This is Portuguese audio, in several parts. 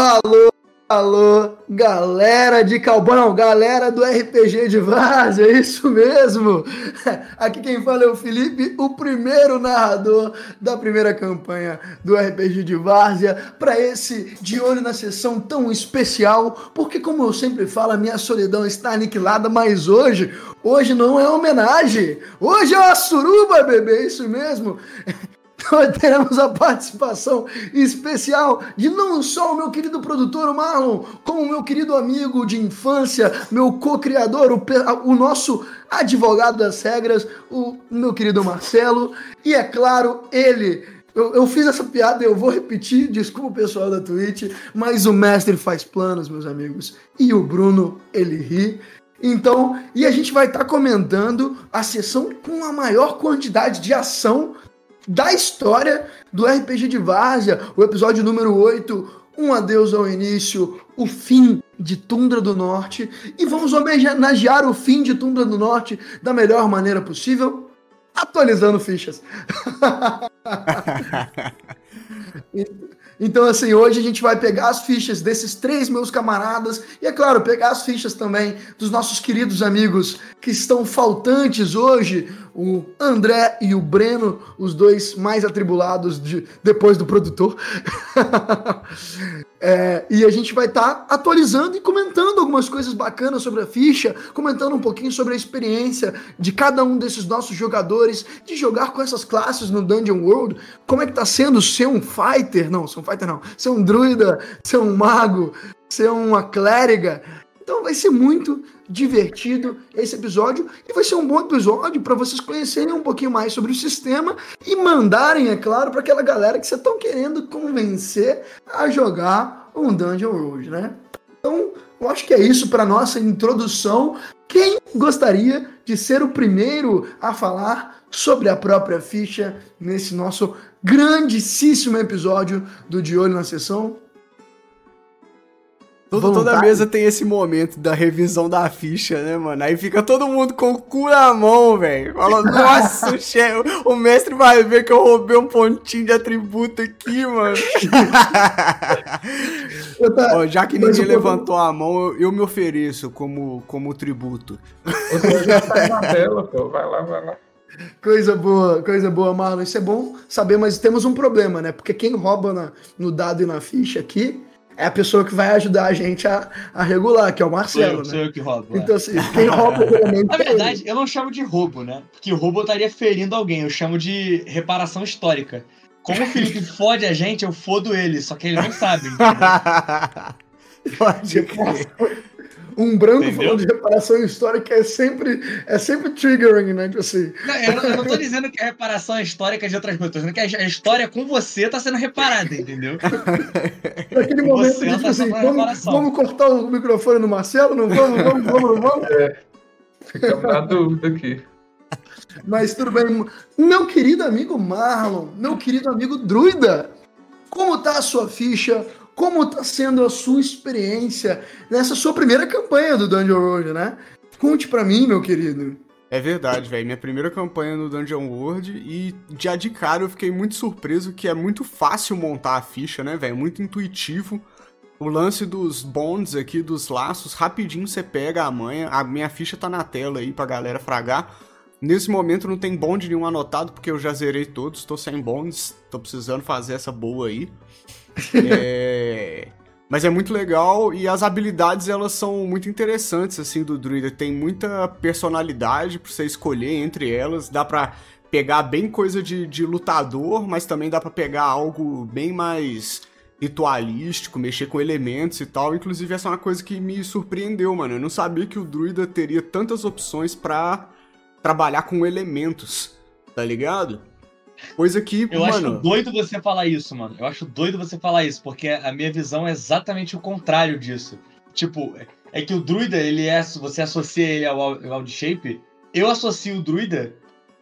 Alô, alô, galera de Calbão, galera do RPG de Várzea, é isso mesmo. Aqui quem fala é o Felipe, o primeiro narrador da primeira campanha do RPG de Várzea, para esse de olho na sessão tão especial, porque como eu sempre falo, a minha solidão está aniquilada, mas hoje, hoje não é homenagem, hoje é uma suruba, bebê, é isso mesmo nós teremos a participação especial de não só o meu querido produtor Marlon, como o meu querido amigo de infância, meu co-criador, o, o, nosso advogado das regras, o meu querido Marcelo, e é claro, ele. Eu, eu fiz essa piada eu vou repetir, desculpa o pessoal da Twitch, mas o mestre faz planos, meus amigos, e o Bruno, ele ri. Então, e a gente vai estar tá comentando a sessão com a maior quantidade de ação da história do RPG de Várzea, o episódio número 8, um adeus ao início, o fim de Tundra do Norte, e vamos homenagear o fim de Tundra do Norte da melhor maneira possível, atualizando fichas. Então, assim, hoje a gente vai pegar as fichas desses três meus camaradas e, é claro, pegar as fichas também dos nossos queridos amigos que estão faltantes hoje, o André e o Breno, os dois mais atribulados de, depois do produtor. é, e a gente vai estar tá atualizando e comentando algumas coisas bacanas sobre a ficha, comentando um pouquinho sobre a experiência de cada um desses nossos jogadores, de jogar com essas classes no Dungeon World, como é que tá sendo ser um fighter, não, ser um fighter não, ser um druida, ser um mago, ser uma clériga. Então vai ser muito divertido esse episódio e vai ser um bom episódio para vocês conhecerem um pouquinho mais sobre o sistema e mandarem, é claro, para aquela galera que vocês estão querendo convencer a jogar um Dungeon Road, né? Então, eu acho que é isso para nossa introdução. Quem gostaria de ser o primeiro a falar sobre a própria ficha nesse nosso grandíssimo episódio do De Olho na Sessão? Todo, toda mesa tem esse momento da revisão da ficha, né, mano? Aí fica todo mundo com o cu na mão, velho. Fala, nossa, o, chefe, o mestre vai ver que eu roubei um pontinho de atributo aqui, mano. tá... Ó, já que ninguém levantou a mão, eu, eu, me ofereço como, como tributo. Você já tá na tela, pô. Vai lá, vai lá. Coisa boa, coisa boa, Marlon. Isso é bom saber, mas temos um problema, né? Porque quem rouba na, no dado e na ficha aqui é a pessoa que vai ajudar a gente a, a regular, que é o Marcelo. Sou eu, né? sou eu que roubo. É. Então, assim, quem rouba realmente. Na verdade, eu não chamo de roubo, né? Porque o roubo estaria ferindo alguém. Eu chamo de reparação histórica. Como o Felipe fode a gente, eu fodo ele, só que ele não sabe. Pode crer um branco Entendeu? falando de reparação histórica é sempre, é sempre triggering, né? Tipo assim. Não, eu, não, eu não tô dizendo que a reparação é histórica de outras tô dizendo que a história com você tá sendo reparada, entendeu? Naquele momento, você tipo tá assim, vamos, vamos, cortar o microfone no Marcelo? Não vamos, vamos, vamos, vamos? É, ficamos na dúvida aqui. Mas tudo bem. Meu querido amigo Marlon, meu querido amigo Druida, como tá a sua ficha? Como está sendo a sua experiência nessa sua primeira campanha do Dungeon World, né? Conte para mim, meu querido. É verdade, velho. Minha primeira campanha no Dungeon World e já de cara eu fiquei muito surpreso que é muito fácil montar a ficha, né, velho? Muito intuitivo. O lance dos bonds aqui, dos laços, rapidinho você pega a manha. A minha ficha tá na tela aí pra galera fragar. Nesse momento não tem bond nenhum anotado porque eu já zerei todos, tô sem bonds, tô precisando fazer essa boa aí. É... Mas é muito legal e as habilidades elas são muito interessantes assim do druida. Tem muita personalidade para você escolher entre elas. Dá para pegar bem coisa de, de lutador, mas também dá para pegar algo bem mais ritualístico, mexer com elementos e tal. Inclusive essa é uma coisa que me surpreendeu, mano. Eu não sabia que o druida teria tantas opções para trabalhar com elementos, tá ligado? Coisa que, Eu mano... acho doido você falar isso, mano. Eu acho doido você falar isso, porque a minha visão é exatamente o contrário disso. Tipo, é que o druida, ele é. Você associa ele ao Wild Shape. Eu associo o druida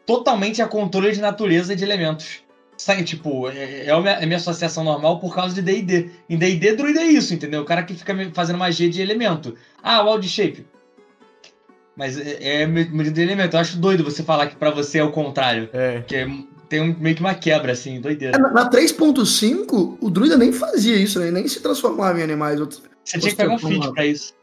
totalmente a controle de natureza e de elementos. Sabe, tipo, é, é a minha, é associação normal por causa de DD. Em DD, druida é isso, entendeu? O cara que fica fazendo magia de elemento. Ah, Wild Shape. Mas é, é medida de elemento. Eu acho doido você falar que para você é o contrário. É. Que é tem um, meio que uma quebra, assim, doideira. É, na, na 3.5, o druida nem fazia isso, né? Nem se transformava em animais. Outros- Você tinha que pegar um feat pra isso.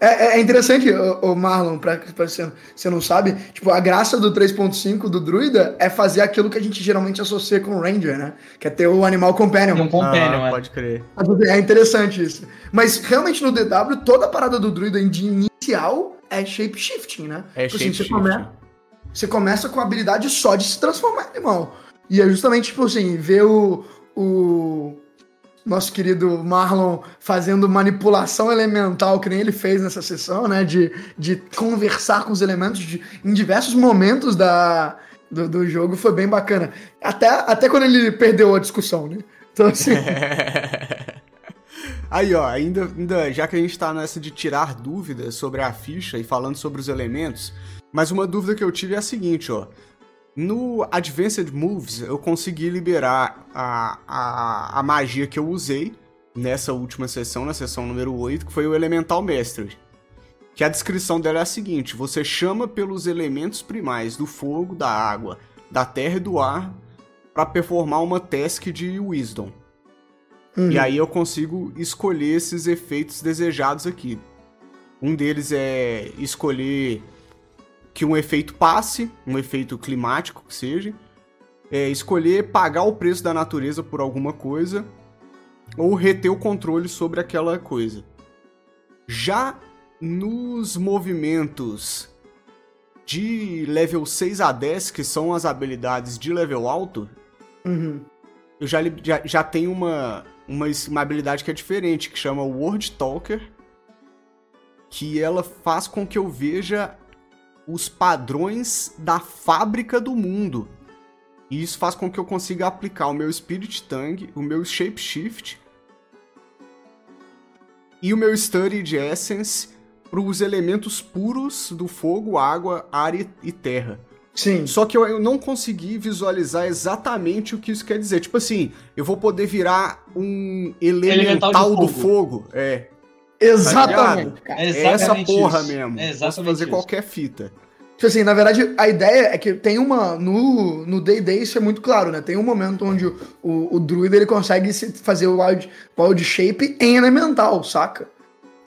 É, é interessante, o Marlon, pra, pra você, você não sabe, tipo, a graça do 3.5 do druida é fazer aquilo que a gente geralmente associa com o Ranger, né? Que é ter o animal companion. Um companion, ah, é. pode crer. É interessante isso. Mas realmente no DW, toda a parada do druida de inicial é shape-shifting, né? É Tipo assim, shape você, come- você começa com a habilidade só de se transformar em animal. E é justamente, tipo assim, ver o, o nosso querido Marlon fazendo manipulação elemental, que nem ele fez nessa sessão, né? De, de conversar com os elementos de- em diversos momentos da, do, do jogo, foi bem bacana. Até, até quando ele perdeu a discussão, né? Então, assim, Aí, ó, ainda, ainda já que a gente tá nessa de tirar dúvidas sobre a ficha e falando sobre os elementos, mas uma dúvida que eu tive é a seguinte, ó. No Advanced Moves, eu consegui liberar a, a, a magia que eu usei nessa última sessão, na sessão número 8, que foi o Elemental Mastery. Que a descrição dela é a seguinte: você chama pelos elementos primais do fogo, da água, da terra e do ar para performar uma task de Wisdom. uhum. E aí eu consigo escolher esses efeitos desejados aqui. Um deles é escolher que um efeito passe, um efeito climático que seja. É escolher pagar o preço da natureza por alguma coisa. Ou reter o controle sobre aquela coisa. Já nos movimentos de level 6 a 10, que são as habilidades de level alto, Uhum. eu já, já, já tenho uma, uma, uma habilidade que é diferente, que chama Word Talker, que ela faz com que eu veja os padrões da fábrica do mundo. E isso faz com que eu consiga aplicar o meu Spirit Tongue, o meu Shapeshift e o meu Study de Essence para os elementos puros do fogo, água, ar e- terra. Sim. Só que eu, eu não consegui visualizar exatamente o que isso quer dizer. Tipo assim, eu vou poder virar um elemental, Elemental de do fogo. fogo. É. Exatamente, cara. É É essa exatamente porra isso. mesmo. É Posso exatamente fazer isso. qualquer fita. Tipo assim, na verdade, a ideia é que tem uma. No no Day Day isso é muito claro, né? Tem um momento onde o, o, o druida ele consegue se fazer o wild, wild shape em elemental, saca?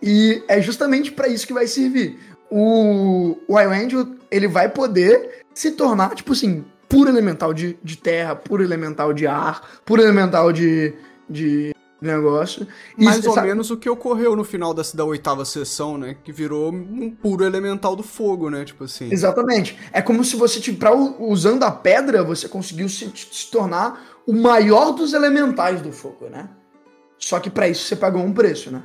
E é justamente pra isso que vai servir. O, o Angel, ele vai poder se tornar, tipo assim, puro elemental de, de terra, puro elemental de ar, puro elemental de, de negócio. E, Mais ou menos o que ocorreu no final dessa, da oitava sessão, né? Que virou um puro elemental do fogo, né? Tipo assim. Exatamente. É como se você, tipo, pra, usando a pedra, você conseguiu se, se tornar o maior dos elementais do fogo, né? Só que pra isso você pagou um preço, né?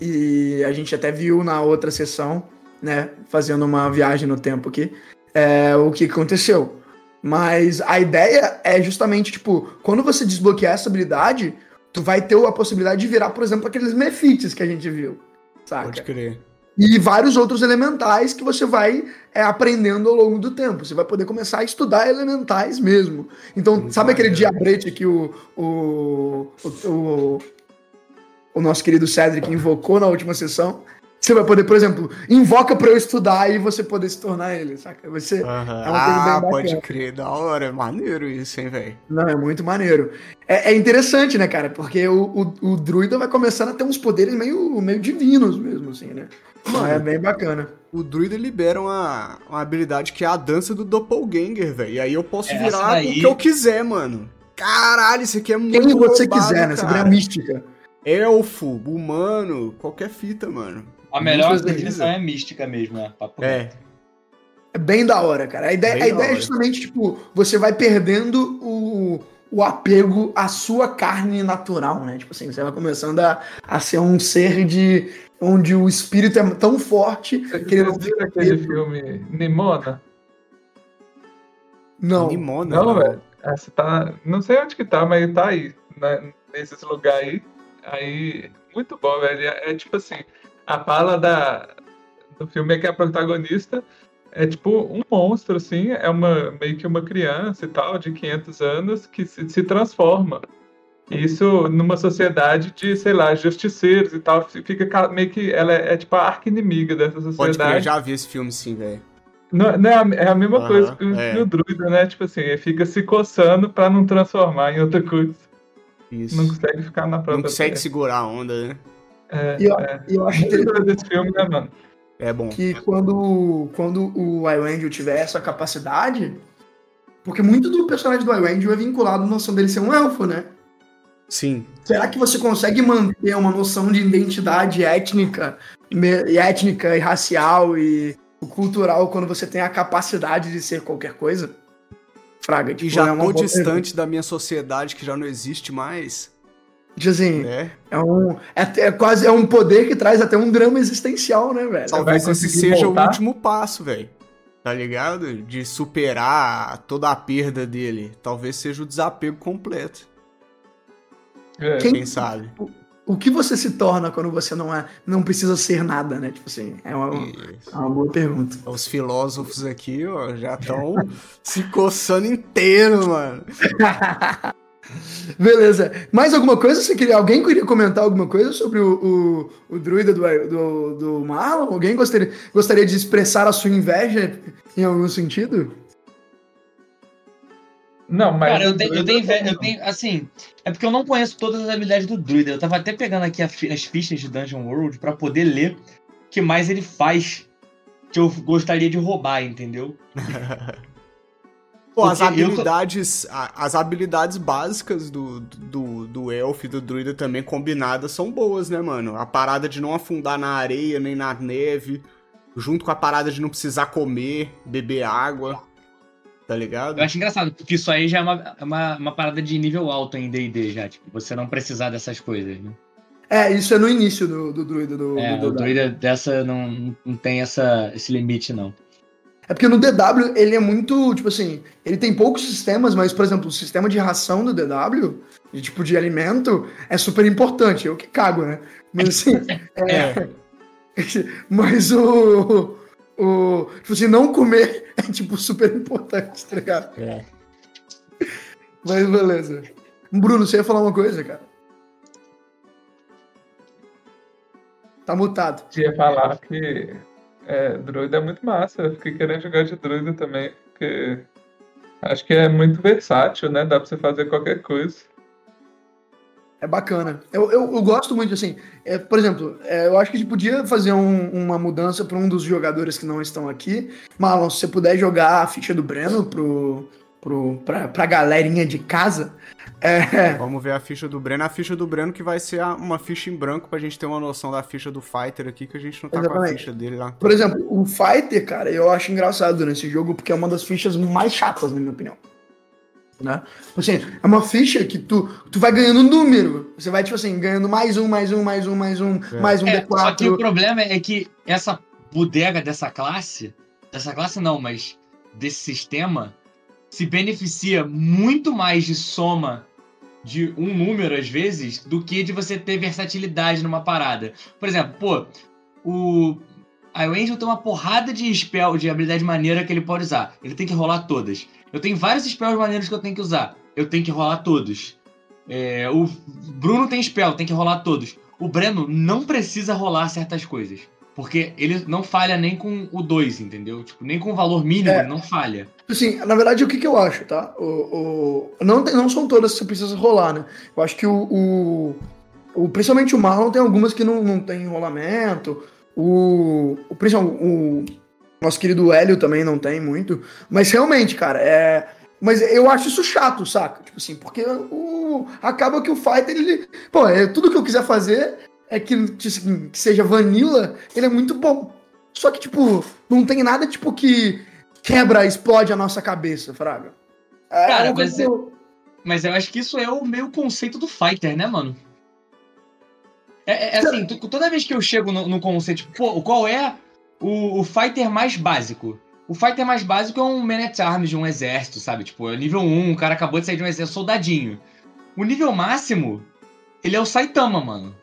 E a gente até viu na outra sessão, né? Fazendo uma viagem no tempo aqui, é, o que aconteceu. Mas a ideia é justamente, tipo, quando você desbloquear essa habilidade, tu vai ter a possibilidade de virar, por exemplo, aqueles mefites que a gente viu. Saca? Pode crer. e vários outros elementais que você vai é, aprendendo ao longo do tempo. Você vai poder começar a estudar elementais mesmo. Então, Muito sabe aquele maneiro. diabrete que o, o, o, o, o nosso querido Cedric invocou na última sessão? Você vai poder, por exemplo, invoca pra eu estudar e você poder se tornar ele, saca? Você, Aham. É uma coisa bem Ah, pode crer. Da hora. Maneiro isso, hein, velho. Não, é muito maneiro. É, é interessante, né, cara? Porque o, o, o druida vai começando a ter uns poderes meio, meio divinos mesmo, assim, né? Mano. É bem bacana. O druida libera uma, uma habilidade que é a dança do doppelganger, velho. E aí eu posso Essa virar daí- o que eu quiser, mano. Caralho, isso aqui é muito Quem você roubado, quiser, né? Você vira cara. mística. Elfo, humano, qualquer fita, mano. A melhor definição é mística mesmo, né? Papo É, É bem da hora, cara. A ideia, Bem a ideia é justamente, tipo, você vai perdendo o, o apego à sua carne natural, né? Tipo assim, você vai começando a, a ser um ser de. onde o espírito é tão forte que ele Vocês fica viram aquele filme Nimona? Não. Nimona. Não, velho. Ah, você tá. Não sei onde que tá, mas tá aí. né, nesses lugares aí. Aí. Muito bom, velho. É, é tipo assim. A fala da, do filme é que a protagonista é tipo um monstro, assim. É uma meio que uma criança e tal, de 500 anos, que se, se transforma. Isso numa sociedade de, sei lá, justiceiros e tal. Fica ca- meio que. Ela é, é tipo a arca inimiga dessa Pode crer, sociedade. já vi esse filme sim, velho. Não, não é, a, é a mesma Aham, coisa que o, é. o druida, né? Tipo assim, ele fica se coçando pra não transformar em outra coisa. Isso. Não Não, consegue ficar na própria consegue terra. segurar a onda, né? É, E eu, é. eu acho doido esse filme, né, mano? É bom. que quando, quando o Iwangel tiver essa capacidade. Porque muito do personagem do Iwangel é vinculado à noção dele ser um elfo, né? Sim. Será que você consegue manter uma noção de identidade étnica, e étnica e racial e cultural quando você tem a capacidade de ser qualquer coisa? Fraga, E tipo, já é uma tô distante da minha sociedade que já não existe mais. Tipo assim, né? é, um, é, é quase é um poder que traz até um drama existencial, né, velho? Talvez esse seja voltar? o último passo, velho. Tá ligado? De superar toda a perda dele. Talvez seja o desapego completo. É. Quem- Quem sabe? O que você se torna quando você não é, não precisa ser nada, né? Tipo assim, é uma, é uma boa pergunta. Os filósofos aqui, ó, já estão se coçando inteiro, mano. Beleza. Mais alguma coisa? Você queria, alguém queria comentar alguma coisa sobre o, o, o druida do, do, do Marlon? Alguém gostaria, gostaria de expressar a sua inveja em algum sentido? Não, mas. Cara, eu tenho, eu tenho, inve- não. eu tenho, assim, é porque eu não conheço todas as habilidades do druida. Eu tava até pegando aqui as fichas de Dungeon World pra poder ler o que mais ele faz que eu gostaria de roubar, entendeu? Pô, as eu habilidades, a- as habilidades básicas do, do, do elfo e do druida também combinadas são boas, né, mano? A parada de não afundar na areia nem na neve, junto com a parada de não precisar comer, beber água, tá ligado? Eu acho engraçado, porque isso aí já é uma, é uma, uma parada de nível alto em D&D já, tipo, você não precisar dessas coisas, né? É, isso é no início do, do druida. Do, É, do o druida dessa não, não tem essa, esse limite, não. É porque no DW ele é muito, tipo assim, ele tem poucos sistemas, mas, por exemplo, o sistema de ração do DW, de tipo de alimento, é super importante. Eu que cago, né? Mas assim, é. Mas o. o tipo assim, não comer é, tipo, super importante, tá ligado? É. Mas beleza. Bruno, você ia falar uma coisa, cara? Tá mutado. Ia falar que é, druida é muito massa. Eu fiquei querendo jogar de druida também, porque acho que é muito versátil, né? Dá pra você fazer qualquer coisa. É bacana. Eu, eu, eu gosto muito, assim. é, por exemplo, é, eu acho que a gente podia fazer um- uma mudança para um dos jogadores que não estão aqui. Marlon, se você puder jogar a ficha do Breno pro, pro, pra, pra galerinha de casa. É, Vamos ver a ficha do Breno. A ficha do Breno que vai ser uma ficha em branco pra gente ter uma noção da ficha do Fighter aqui, que a gente não tá com a Exatamente. ficha dele lá. por exemplo, o Fighter, cara, eu acho engraçado nesse jogo porque é uma das fichas mais chatas, na minha opinião. Né? Assim, é uma ficha que tu, tu vai ganhando um número. Você vai, tipo assim, ganhando mais um, mais um, mais um, mais um, É. mais um É, só que o D4. problema é que essa bodega dessa classe, dessa classe não, mas desse sistema, se beneficia muito mais de soma de um número, às vezes, do que de você ter versatilidade numa parada. Por exemplo, pô, o Iwangel tem uma porrada de spell, de habilidade maneira que ele pode usar. Ele tem que rolar todas. Eu tenho vários spells maneiros que eu tenho que usar. Eu tenho que rolar todos. É, o Bruno tem spell, tem que rolar todos. O Breno não precisa rolar certas coisas. Porque ele não falha nem com o 2, entendeu? Tipo, nem com o valor mínimo, É. ele não falha. Assim, na verdade, o que, que eu acho, tá? O, o- não, tem- não são todas que você precisa rolar, né? Eu acho que o. o, o- principalmente o Marlon tem algumas que não, não tem rolamento. O. o, o nosso querido Hélio também não tem muito. Mas realmente, cara, é. Mas eu acho isso chato, saca? Tipo assim, porque o, acaba que o Fighter, ele. Pô, é, tudo que eu quiser fazer é que, que seja vanilla, ele é muito bom. Só que, tipo, não tem nada, tipo, que quebra, explode a nossa cabeça, Fraga. É Cara, mas eu- Mas eu acho que isso é o meio conceito do fighter, né, mano? É, é assim, tu- toda vez que eu chego no, no conceito, tipo, pô, qual é o, o fighter mais básico? O fighter mais básico é um man at arms de um exército, sabe? Tipo, é nível 1, o cara acabou de sair de um exército, soldadinho. O nível máximo, ele é o Saitama, mano.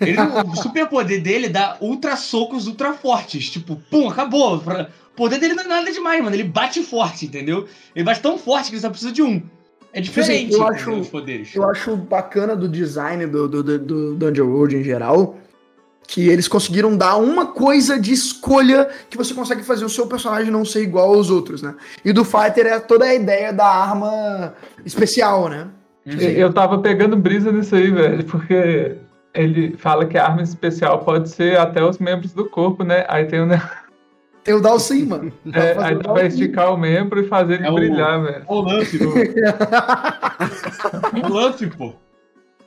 Ele, o superpoder dele dá ultra socos ultra fortes. Tipo, pum, acabou. O poder dele não é nada demais, mano. Ele bate forte, entendeu? Ele bate tão forte que ele só precisa de um. É diferente eu entendeu, acho- os poderes. Eu acho bacana do design do, do, do, do Dungeon World em geral Que eles conseguiram dar uma coisa de escolha que você consegue fazer o seu personagem não ser igual aos outros, né? E do Fighter é toda a ideia da arma especial, né? Eu tava pegando brisa nisso aí, velho, porque ele fala que a arma especial pode ser até os membros do corpo, né? Aí tem o. Tem o Dalsim, mano. É, aí dá pra esticar o membro e fazer ele É o- brilhar, velho. O Luffy, pô. o Luffy, pô.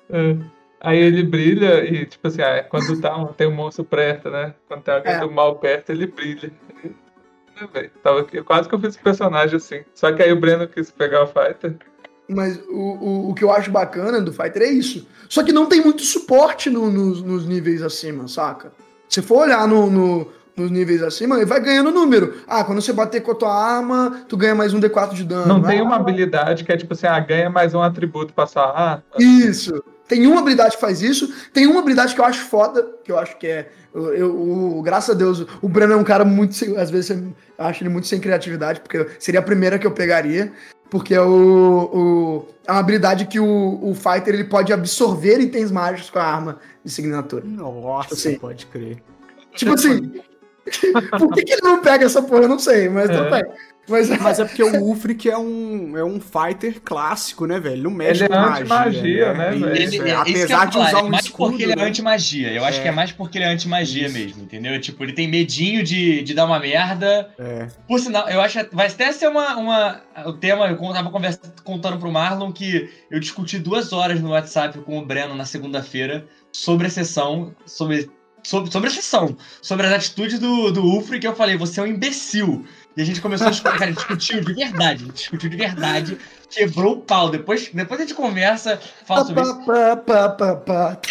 É. Aí ele brilha e, tipo assim, ah, quando tá um- tem um monstro perto, né? Quando tem alguém É. do mal perto, ele brilha. Né? Tava aqui- quase que eu fiz esse personagem assim. Só que aí o Breno quis pegar o Fighter. Mas o, o, o que eu acho bacana do Fighter é isso. Só que não tem muito suporte no- nos, nos níveis acima, saca? Se for olhar no, no- nos níveis acima, ele vai ganhando número. Ah, quando você bater com a tua arma, tu ganha mais um D4 de dano. Não tem Ah, uma habilidade que é tipo assim, ah, ganha mais um atributo pra sua arma. Isso. Tem uma habilidade que faz isso. Tem uma habilidade que eu acho foda, que eu acho que é. Eu, eu- o- graças a Deus, o Breno é um cara muito. sem- Às vezes eu acho ele muito sem criatividade, porque seria a primeira que eu pegaria. Porque é, o, o- é uma habilidade que o, o Fighter ele pode absorver itens mágicos com a arma de signatura. Nossa, Assim. pode crer. Tipo assim. por que, que ele não pega essa porra? Eu não sei, mas tudo É. bem. Mas, Mas é porque o Ulfric é um, é um fighter clássico, né, velho? Ele não mexe Ele é com anti-magia, né, Isso, velho? é. Ele- é isso que eu Apesar de usar é um mais escudo, porque ele é né? anti-magia. Eu acho É. que é mais porque ele é anti-magia Isso. mesmo, entendeu? Tipo, ele tem medinho de, de dar uma merda. É. Por sinal, eu acho que vai até ser uma, uma. O tema, eu tava conversando, contando pro Marlon que eu discuti duas horas no WhatsApp com o Breno na segunda-feira sobre a sessão, sobre, sobre, sobre a sessão, sobre as atitudes do, do Ufre, que eu falei, você é um imbecil. E a gente começou a discutir, cara, discutiu de verdade, a gente discutiu de verdade, quebrou o pau. Depois, depois a gente conversa, fala sobre isso.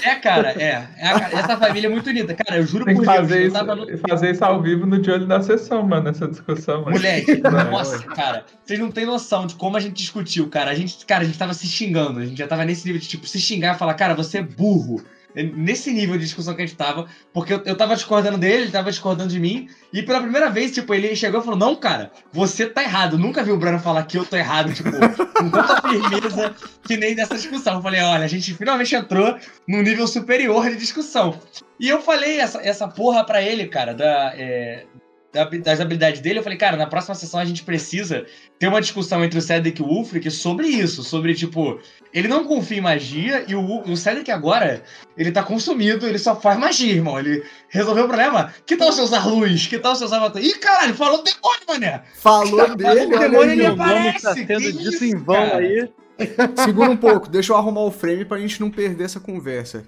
É, cara, é. é a- essa família é muito unida. Cara, eu juro Tem que por Deus, fazer eu isso, tava no, fazer isso ao vivo no de olho da sessão, mano, essa discussão. mano. Moleque, Não, nossa, cara, vocês não têm noção de como a gente discutiu, cara. A gente, cara, a gente tava se xingando, a gente já tava nesse nível de, tipo, se xingar e falar, cara, você é burro. Nesse nível de discussão que a gente tava, porque eu, eu tava discordando dele, ele tava discordando de mim, e pela primeira vez, tipo, ele chegou e falou: Não, cara, você tá errado. Eu nunca vi o Breno falar que eu tô errado, tipo, com tanta firmeza que nem nessa discussão. Eu falei: Olha, a gente finalmente entrou num nível superior de discussão. E eu falei essa, essa porra pra ele, cara, da, é, da- das habilidades dele. Eu falei, cara, na próxima sessão a gente precisa ter uma discussão entre o Cedric e o Ulfric sobre isso. Sobre, tipo, ele não confia em magia e o, o Cedric agora, ele tá consumido, ele só faz magia, irmão. Ele resolveu o problema. Que tal você usar luz? Que tal você usar? Ih, caralho, falou demônio, mané! Falou dele, o olha demônio ele tá aparece, sendo que dito isso, em vão cara? aí. Segura um pouco, deixa eu arrumar o frame pra gente não perder essa conversa.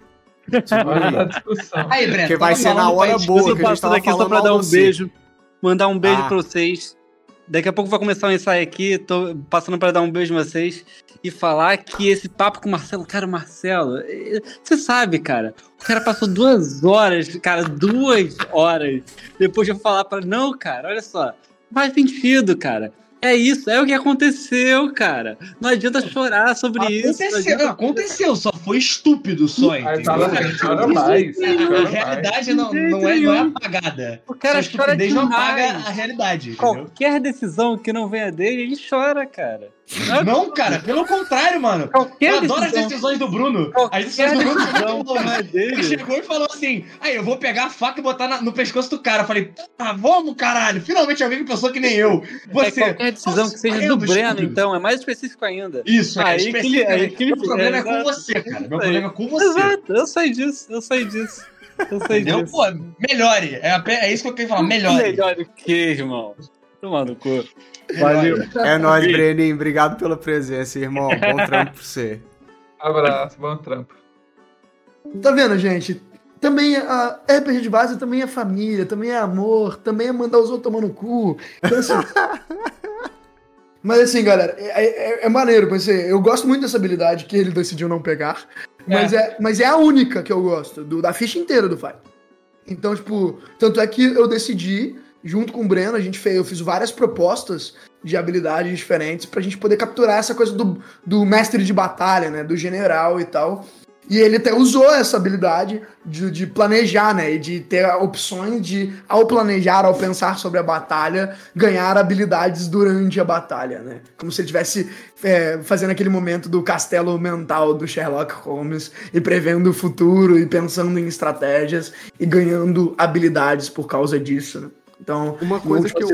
Segura aí. Aí, Breno, Porque vai ser na hora boa. Que a gente tava falando pra dar um você. Mandar um beijo Ah. pra vocês. Daqui a pouco vai começar o ensaio aqui. Tô passando pra dar um beijo em vocês. E falar que esse papo com o Marcelo, cara, o Marcelo, você sabe, cara. O cara passou duas horas, cara, duas horas. Depois de eu falar pra. Não, cara, olha só. Faz sentido, cara. É isso, é o que aconteceu, cara. Não adianta chorar sobre isso. não Aconteceu, adianta- aconteceu, só foi estúpido só, entendeu? Cara, chora mais. A, realidade não, não, é, não é apagada. O cara Sua chora estupidez não apaga demais. a realidade, entendeu? Qualquer decisão que não venha dele, ele chora, cara. Não, cara, pelo contrário, mano. Qualquer Eu adoro as decisão, decisões do Bruno. As decisões do Bruno decisão que é. Ele chegou e falou assim: aí eu vou pegar a faca e botar na- no pescoço do cara. Eu falei, tá, vamos, caralho. Finalmente alguém que pensou que nem eu. É Você. qualquer decisão que seja Nossa, do Breno, então, é mais específico ainda. Isso, é Aí que específico. ele- aí que Meu problema é, é, com exato. você, cara. Meu problema é com você. Exato, eu sei disso, eu sei disso. Eu sei Entendeu? disso. Pô, melhore. É, é isso que eu queria falar, melhore. Melhor o que, irmão? Toma no cu. Valeu. É nóis, Breninho. Obrigado pela presença, irmão. Bom trampo pra você. Abraço, bom trampo. Tá vendo, gente? Também a RPG de base também é família, também é amor, também é mandar os outros tomar no cu. Então, assim, Mas assim, galera, é, é- é maneiro, pensei, eu gosto muito dessa habilidade que ele decidiu não pegar, mas é, mas é a única que eu gosto, do- da ficha inteira do Fight. Então, tipo, tanto é que eu decidi, junto com o Breno, a gente fez, eu fiz várias propostas de habilidades diferentes pra gente poder capturar essa coisa do, do mestre de batalha, né, do general e tal. E ele até usou essa habilidade de, de, planejar, né? E de ter opções de, ao planejar, ao pensar sobre a batalha, ganhar habilidades durante a batalha, né? Como se ele estivesse é, fazendo aquele momento do castelo mental do Sherlock Holmes e prevendo o futuro e pensando em estratégias e ganhando habilidades por causa disso, né? Então, uma coisa que eu.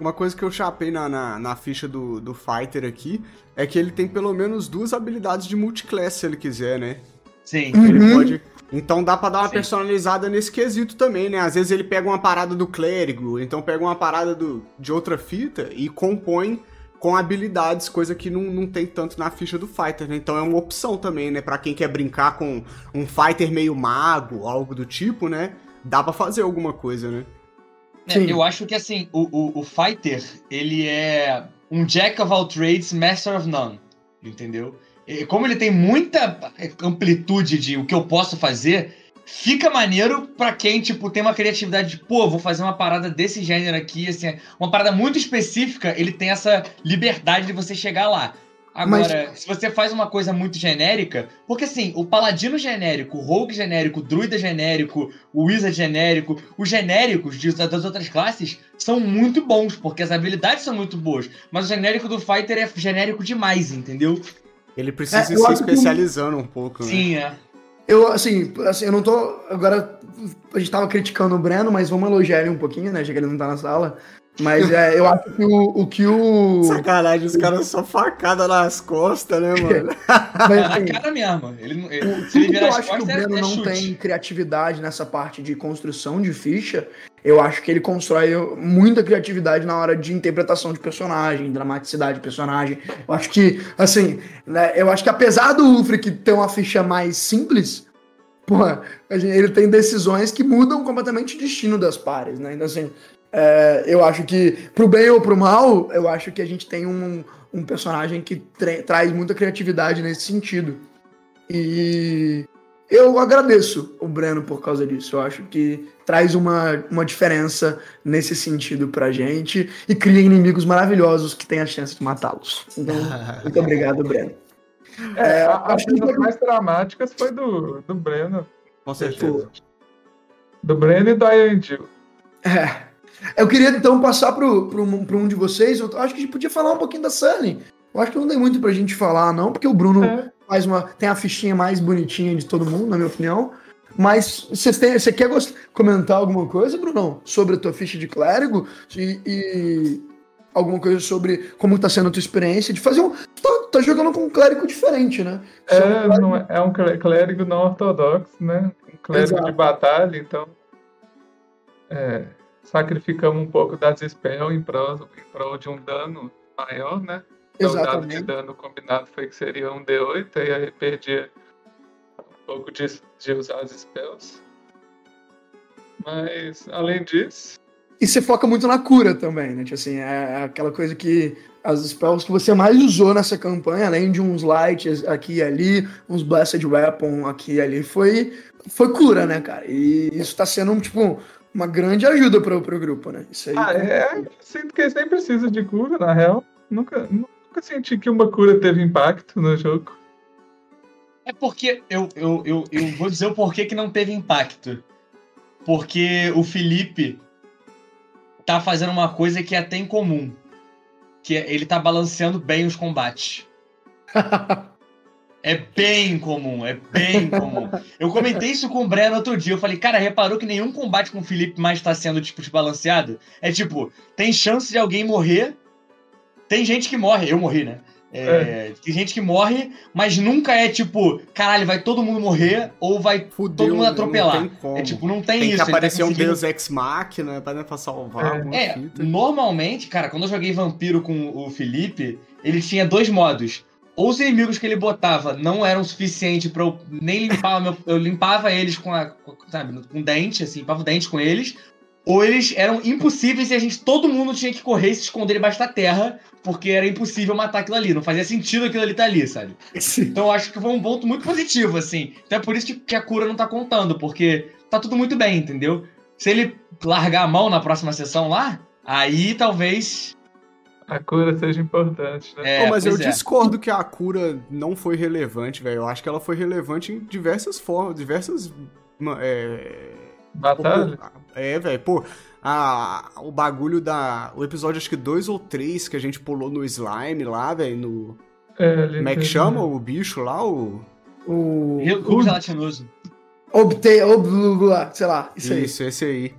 Uma coisa que eu chapei na, na, na, ficha do, do Fighter aqui é que ele tem pelo menos duas habilidades de multiclass se ele quiser, né? Sim. Ele uhum. pode. Então dá pra dar uma Sim. personalizada nesse quesito também, né? Às vezes ele pega uma parada do clérigo, então pega uma parada do, de outra fita e compõe com habilidades, coisa que não, não tem tanto na ficha do Fighter, né? Então é uma opção também, né? Pra quem quer brincar com um Fighter meio mago, algo do tipo, né? Dá pra fazer alguma coisa, né? É, eu acho que assim, o, o, o, Fighter, ele é um Jack of all trades, Master of none. Entendeu? E como ele tem muita amplitude de o que eu posso fazer, fica maneiro para quem, tipo, tem uma criatividade de, pô, vou fazer uma parada desse gênero aqui, assim, uma parada muito específica, ele tem essa liberdade de você chegar lá. Agora, Mas... se você faz uma coisa muito genérica, porque assim, o paladino genérico, o rogue genérico, o druida genérico, o wizard genérico, os genéricos de, das outras classes são muito bons, porque as habilidades são muito boas. Mas o genérico do fighter é genérico demais, entendeu? Ele precisa é, se especializando que... um pouco, né? Sim, é. Eu, assim, assim, eu não tô. Agora, a gente tava criticando o Breno, mas vamos elogiar ele um pouquinho, né? Já que ele não tá na sala. Mas é, eu acho que o, o que o. Sacanagem, os caras só facada nas costas, né, mano? Mas, assim, na cara mesmo. Ele, ele, se ele virar eu acho que o Breno é, é não chute. tem criatividade nessa parte de construção de ficha. Eu acho que ele constrói muita criatividade na hora de interpretação de personagem, dramaticidade de personagem. Eu acho que, assim, né, eu acho que apesar do Ulfric ter uma ficha mais simples, porra, ele tem decisões que mudam completamente o destino das pares, né? Então, assim, é, eu acho que, pro bem ou pro mal, eu acho que a gente tem um, um personagem que traz muita criatividade nesse sentido. E eu agradeço o Breno por causa disso. Eu acho que traz uma, uma diferença nesse sentido pra gente e cria inimigos maravilhosos que tem a chance de matá-los. Então, muito obrigado, Breno. É, é as coisas mais dramáticas foi do, do Breno. Com certeza. Do Breno e do Ayandil. É. Eu queria então passar para um de vocês. Eu acho que a gente podia falar um pouquinho da Sunny. Eu acho que não tem muito pra gente falar, não, porque o Bruno é. faz uma. tem a fichinha mais bonitinha de todo mundo, na minha opinião. Mas você quer comentar alguma coisa, Brunão, sobre a tua ficha de clérigo? E, e alguma coisa sobre como está sendo a tua experiência de fazer um. Tá, tá jogando com um clérigo diferente, né? É, um clérigo... Não, é, é um clérigo não ortodoxo, né? Um clérigo Exato. de batalha, então. É, sacrificamos um pouco das spells em prol, em prol de um dano maior, né? Então, o dado de dano combinado foi que seria um D8, e aí perdia um pouco de, de usar as spells. Mas, além disso. E você foca muito na cura também, né? Tipo assim, é aquela coisa que as spells que você mais usou nessa campanha, além de uns lights aqui e ali, uns Blessed Weapon aqui e ali, foi, foi cura, né, cara? E isso tá sendo, tipo, uma grande ajuda para o grupo, né? Isso aí. Ah, é. Sinto que eles nem precisam de cura, na real. Nunca, nunca senti que uma cura teve impacto no jogo. É porque eu, eu, eu, eu vou dizer o porquê que não teve impacto. Porque o Felipe tá fazendo uma coisa que é até incomum. Que é, ele tá balanceando bem os combates. É bem comum, é bem comum. Eu comentei isso com o Breno outro dia. Eu falei, cara, reparou que nenhum combate com o Felipe mais tá sendo, tipo, desbalanceado? É tipo, tem chance de alguém morrer. Tem gente que morre, eu morri, né? É, é. Tem gente que morre, mas nunca é tipo, caralho, vai todo mundo morrer ou vai Fudeu, todo mundo atropelar. É tipo, não tem, tem isso. Tem que aparecer tá um Deus Ex Machina pra, pra salvar é. é normalmente, cara, quando eu joguei Vampiro com o Felipe, ele tinha dois modos ou os inimigos que ele botava não eram suficientes para eu nem limpar meu, eu limpava eles com a sabe, com dente, assim, limpava o dente com eles, ou eles eram impossíveis e a gente todo mundo tinha que correr e se esconder debaixo da terra, porque era impossível matar aquilo ali, não fazia sentido aquilo ali estar tá ali, sabe? Então eu acho que foi um ponto muito positivo assim. Então é por isso que a cura não tá contando, porque tá tudo muito bem, entendeu? Se ele largar a mão na próxima sessão lá, aí talvez A cura seja importante, né? É, Pô, mas eu é. discordo que a cura não foi relevante, velho. Eu acho que ela foi relevante em diversas formas, diversas. É, Batalha? é velho, pô. A, o bagulho da. O episódio, acho que dois ou três que a gente pulou no slime lá, velho. No. É, Como é que chama o bicho lá? O. O. Rio gelatinoso. Obter. Ob, sei lá, isso aí. Isso, esse aí.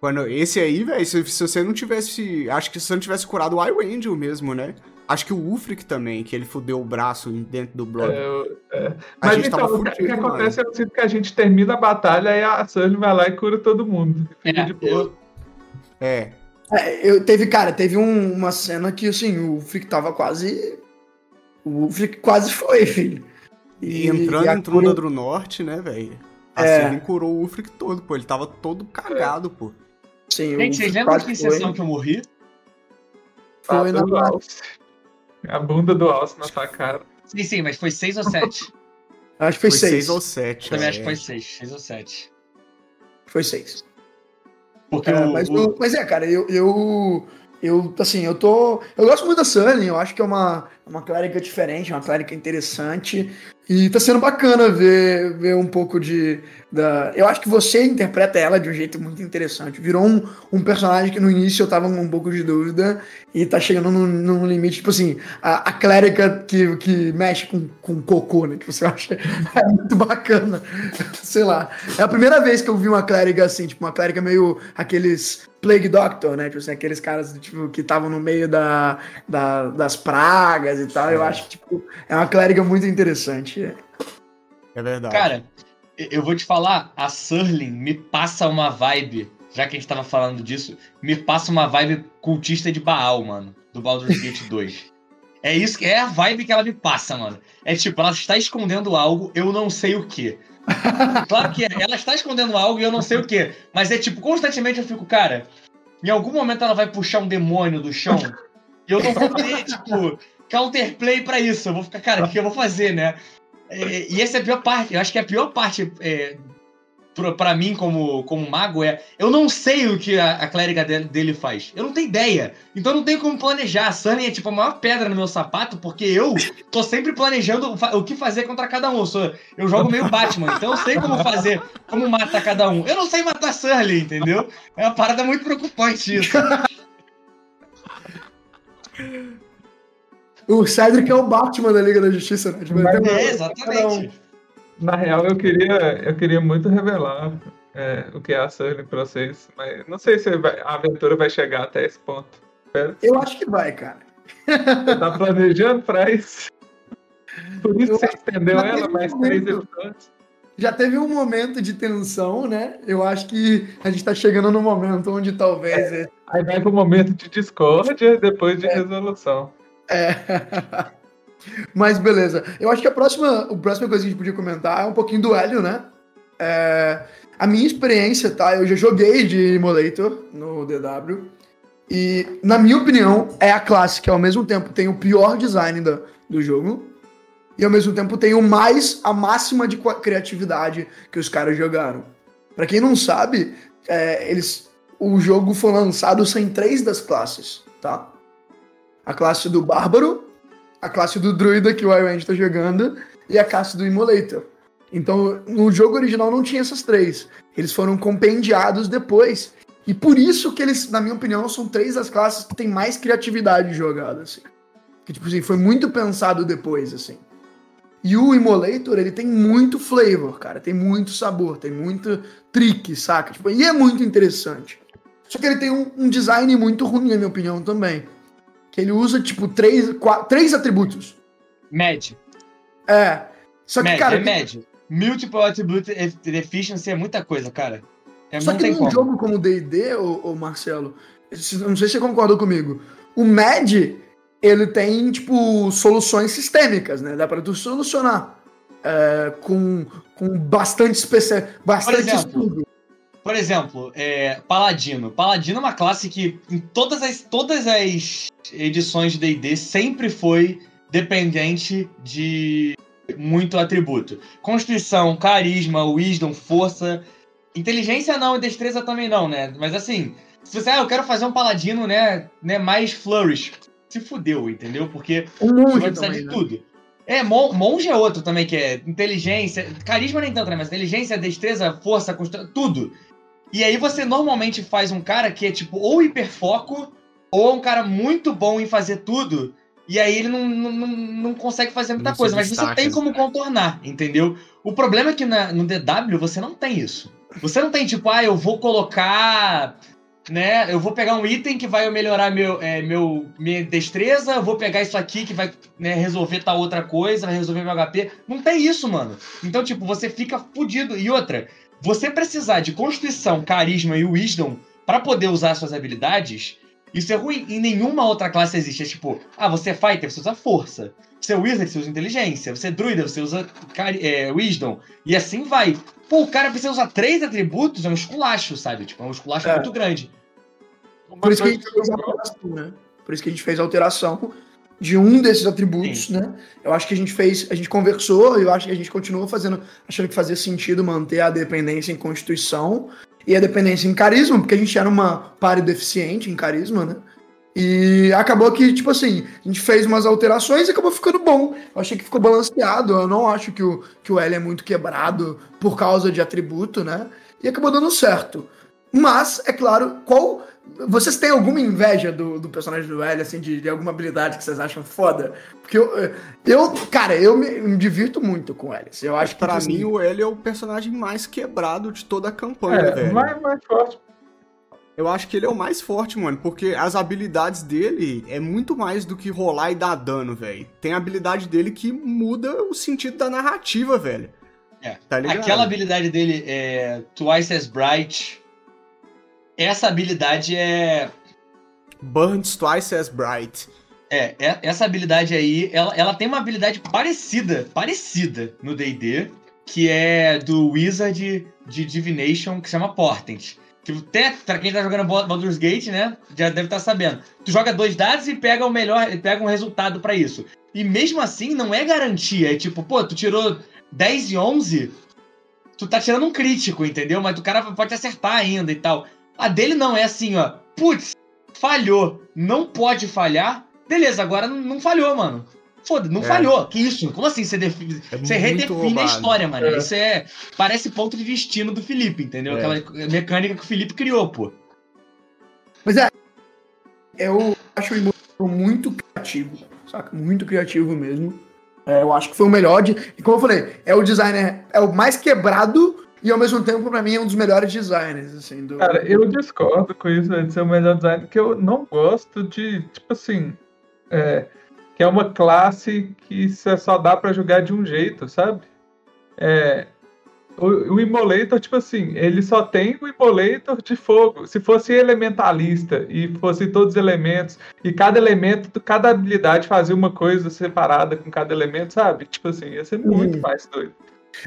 Quando, esse aí, velho, se, se você não tivesse. Acho que se você não tivesse curado o Irangel mesmo, né? Acho que o Ulfric também, que ele fudeu o braço dentro do Blood. É, é. A Mas gente então, tava o que, o que acontece é eu sinto que a gente termina a batalha e a Sully vai lá e cura todo mundo. É, de boa. eu, É. É, eu, teve, cara, teve um- uma cena que, assim, o Frick tava quase. O Frick quase foi, filho. E, entrando a em cura- do Norte, né, velho? A É. Curou o Ulfric todo, pô. Ele tava todo cagado, pô. Sim, Gente, vocês lembram que sessão que eu morri? Foi na do Alce. A bunda do Alce na sua cara. Sim, sim, mas foi 6 ou 7? Acho que foi, seis. seis ou sete. Também é. acho que foi 6, 6 ou 7. Foi seis. Porque É, o, mas, o- mas é, cara, eu, eu. Eu, assim, eu tô. Eu gosto muito da Sunny, eu acho que é uma, uma clérica diferente, uma clérica interessante. E tá sendo bacana ver, ver um pouco de. Da... Eu acho que você interpreta ela de um jeito muito interessante. Virou um, um personagem que no início eu tava com um pouco de dúvida e tá chegando num, num limite, tipo assim, a, a clérica que, que mexe com, com cocô, né? Que você acha é muito bacana. Sei lá. É a primeira vez que eu vi uma clérica assim, tipo, uma clérica meio aqueles Plague Doctor, né? Tipo assim, aqueles caras tipo, que estavam no meio da, da- das pragas e tal. Eu acho que, tipo, é uma clérica muito interessante. É verdade. Cara, eu- eu vou te falar, a Surling me passa uma vibe, já que a gente tava falando disso, me passa uma vibe cultista de Baal, mano, do Baldur's Gate 2. É isso, que é a vibe que ela me passa, mano. É tipo, ela está escondendo algo, eu não sei o que. Claro que é, ela está escondendo algo e eu não sei o que. Mas é tipo, constantemente eu fico, cara, em algum momento ela vai puxar um demônio do chão e eu não vou ter, tipo, counterplay pra isso. Eu vou ficar, cara, o que eu vou fazer, né? É, e essa é a pior parte. Eu acho que a pior parte é, pra mim, como, como mago, é. Eu não sei o que a, a clériga dele, dele faz. Eu não tenho ideia. Então não tenho como planejar. A Sunny é tipo a maior pedra no meu sapato, porque eu tô sempre planejando o o que fazer contra cada um. Eu, sou, eu jogo meio Batman, então eu sei como fazer, como matar cada um. Eu não sei matar Surly, entendeu? É uma parada muito preocupante isso. O Cedric é o Batman da Liga da Justiça, né? Tipo, Mas É, exatamente. Na real, eu queria, eu queria muito revelar é, o que é a Sully pra vocês, mas não sei se vai- a aventura vai chegar até esse ponto. Espero. Eu acho que vai, cara. Você tá planejando pra isso? Por isso Eu você estendeu ela mais um três episódios. Já teve um momento de tensão, né? Eu acho que a gente tá chegando no momento onde talvez. É. Aí vai pro momento de discórdia e depois de resolução. É. Mas beleza. Eu acho que a próxima, a próxima coisa que a gente podia comentar é um pouquinho do Hélio, né? É, a minha experiência, tá? Eu já joguei de Emulator no DW. E, na minha opinião, é a classe que ao mesmo tempo tem o pior design da, do jogo. E ao mesmo tempo tem o mais, a máxima de criatividade que os caras jogaram. Pra quem não sabe, é, eles, o jogo foi lançado sem três das classes, tá? A classe do Bárbaro, a classe do Druida que o Iron tá jogando e a classe do Immolator. Então, no jogo original não tinha essas três. Eles foram compendiados depois. E por isso que eles, na minha opinião, são três das classes que tem mais criatividade jogada, assim. Que, tipo assim, foi muito pensado depois, assim. E o Immolator, ele tem muito flavor, cara. Tem muito sabor, tem muito trick, saca? Tipo, e é muito interessante. Só que ele tem um, um design muito ruim, na minha opinião, também. Que ele usa, tipo, três, quatro, três atributos. Med. É. Só que, Med, cara, é med. Multiple Attribute Efficiency é muita coisa, cara. É, Só que num como. jogo como D&D, ô, ô Marcelo, não sei se você concordou comigo, o MED, ele tem, tipo, soluções sistêmicas, né? Dá pra tu solucionar é, com, com bastante bastante exemplo, estudo. Por exemplo, é, Paladino. Paladino é uma classe que em todas as, todas as edições de D&D sempre foi dependente de muito atributo. Constituição, carisma, wisdom, força. Inteligência não e destreza também não, né? Mas assim, se você, ah, eu quero fazer um paladino, né, né mais flourish. se fudeu, entendeu? Porque você vai precisar de né? tudo. É, mon- monge é outro também, que é inteligência, carisma nem tanto, né? Mas inteligência, destreza, força, constru... tudo. E aí você normalmente faz um cara que é tipo ou hiperfoco, ou é um cara muito bom em fazer tudo, e aí ele não, não, não, consegue fazer muita Não coisa, mas você tem como contornar, entendeu? O problema é que na- no DW você não tem isso. Você não tem tipo, ah, eu vou colocar né? Eu vou pegar um item que vai melhorar meu, é, meu, minha destreza, eu vou pegar isso aqui que vai né, resolver tal outra coisa, vai resolver meu HP. Não tem isso, mano. Então, tipo, você fica fudido. E outra, você precisar de constituição, carisma e wisdom pra poder usar suas habilidades, isso é ruim. Em nenhuma outra classe existe. É tipo, ah, você é fighter, você usa força. Você é wizard, você usa inteligência. Você é druida, você usa cari- é, wisdom. E assim vai. Pô, o cara precisa usar três atributos, é um esculacho, sabe? Tipo, é um esculacho É. muito grande. Por isso que a gente fez alteração, né? Por isso que a gente fez a alteração de um desses atributos, né? Eu acho que a gente fez, a gente conversou, eu acho que a gente continua fazendo, achando que fazia sentido manter a dependência em constituição e a dependência em carisma, porque a gente era uma pare deficiente em carisma, né? E acabou que, tipo assim, a gente fez umas alterações e acabou ficando bom. Eu achei que ficou balanceado. Eu não acho que o, que o L é muito quebrado por causa de atributo, né? E acabou dando certo. Mas, é claro, qual. Vocês têm alguma inveja do, do personagem do L, assim, de, de alguma habilidade que vocês acham foda? Porque eu, eu cara, eu me, me divirto muito com o L. Eu acho que Pra tipo mim, assim, o L é o personagem mais quebrado de toda a campanha, É, velho. mais, mais forte. Eu acho que ele é o mais forte, mano, porque as habilidades dele é muito mais do que rolar e dar dano, velho. Tem a habilidade dele que muda o sentido da narrativa, velho. É. Tá ligado? Aquela habilidade dele é Twice as Bright. Essa habilidade é. Burns twice as bright. É, é- essa habilidade aí, ela, ela tem uma habilidade parecida, parecida no D&D, que é do Wizard de Divination, que chama Portent. Que até, pra quem tá jogando Bal- Baldur's Gate, né, já deve estar sabendo. Tu joga dois dados e pega o melhor, pega um resultado pra isso. E mesmo assim, não é garantia. É tipo, pô, tu tirou 10 e 11, tu tá tirando um crítico, entendeu? Mas o cara pode acertar ainda e tal. A dele não, é assim, ó. Putz, falhou. Não pode falhar. Beleza, agora não, não falhou, mano. Foda, não É. falhou. Que isso? Como assim você, define, É você redefine a roubado. história, mano? É. Isso é. Parece ponto de destino do Felipe, entendeu? É. Aquela mecânica que o Felipe criou, pô. Mas é. Eu acho o Immortal muito criativo, saca? Muito criativo mesmo. É, eu acho que foi o melhor de. E como eu falei, é o designer, é o mais quebrado e ao mesmo tempo, pra mim, é um dos melhores dezgners, assim. Do... Cara, eu discordo com isso de ser o melhor design, porque eu não gosto de, tipo assim, é, que é uma classe que só dá pra jogar de um jeito, sabe? É, o, o Immolator, tipo assim, ele só tem o Immolator de fogo. Se fosse elementalista e fosse todos os elementos, e cada elemento, cada habilidade fazia uma coisa separada com cada elemento, sabe? Tipo assim, ia ser muito Uhum. mais doido.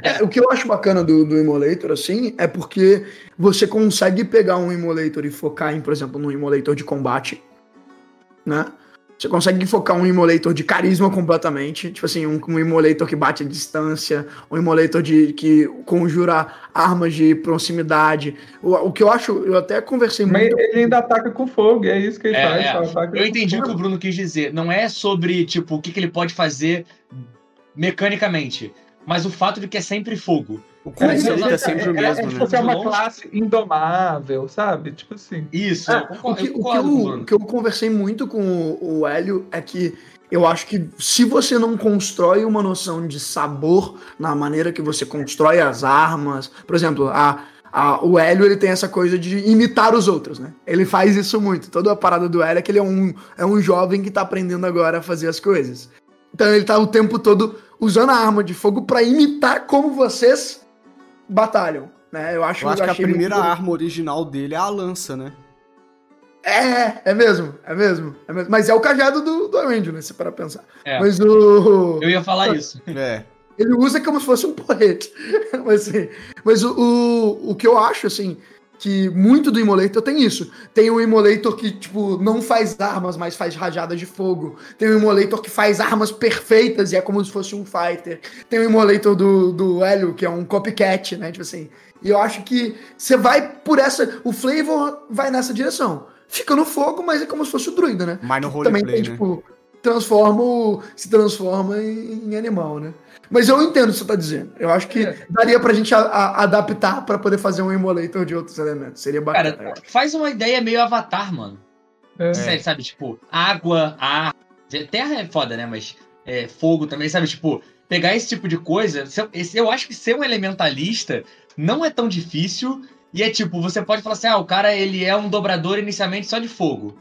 É, o que eu acho bacana do, do Immolator, assim, é porque você consegue pegar um Immolator e focar em, por exemplo, num Immolator de combate, né? Você consegue focar um Immolator de carisma completamente, tipo assim, um, um Immolator que bate a distância, um Immolator de, que conjura armas de proximidade. O, o que eu acho, eu até conversei Mas muito... ele ainda ataca com fogo, e é isso que ele É, faz. é. Eu com entendi o que o Bruno quis dizer. Não é sobre, tipo, o que, que ele pode fazer mecanicamente. Mas o fato de que é sempre fogo. O É, conceito é, é sempre o é, mesmo, é, né? tipo assim, é uma classe indomável, sabe? Tipo assim. Isso, É, eu o, que, eu o que eu- o que eu conversei muito com o, o Hélio é que eu acho que se você não constrói uma noção de sabor na maneira que você constrói as armas, por exemplo, a, a- o Hélio ele tem essa coisa de imitar os outros, né? Ele faz isso muito. Toda a parada do Hélio é que ele é um, é um jovem que tá aprendendo agora a fazer as coisas. Então ele tá o tempo todo usando a arma de fogo pra imitar como vocês batalham. Né? Eu acho, Eu acho que a primeira arma original dele é a lança, né? É, é mesmo, é mesmo, é mesmo. Mas é o cajado do, do Arandio, né? Se para pensar. É. Mas o. Eu ia falar isso. É. Ele usa como se fosse um porrete. mas assim, mas o, o, o que eu acho, assim, que muito do Immolator tem isso. Tem o Immolator que, tipo, não faz armas, mas faz rajadas de fogo. Tem o Immolator que faz armas perfeitas e é como se fosse um fighter. Tem o Immolator do, do Hélio, que é um copycat, né? Tipo assim. E eu acho que você vai por essa. O Flavor vai nessa direção. fica no fogo, mas é como se fosse o druida, né? Mas no Também roleplay, tem, né? tipo, transforma o, se transforma em, em animal, né? Mas eu entendo o que você tá dizendo. Eu acho que É. daria pra gente a- a- adaptar pra poder fazer um emulator de outros elementos. Seria bacana. Cara, faz uma ideia meio avatar, mano. É. Sério, sabe? Tipo, água, ar. Terra é foda, né? Mas é, fogo também, sabe? Tipo, pegar esse tipo de coisa. Eu acho que ser um elementalista não é tão difícil. E é tipo, você pode falar assim: ah, o cara ele é um dobrador inicialmente só de fogo.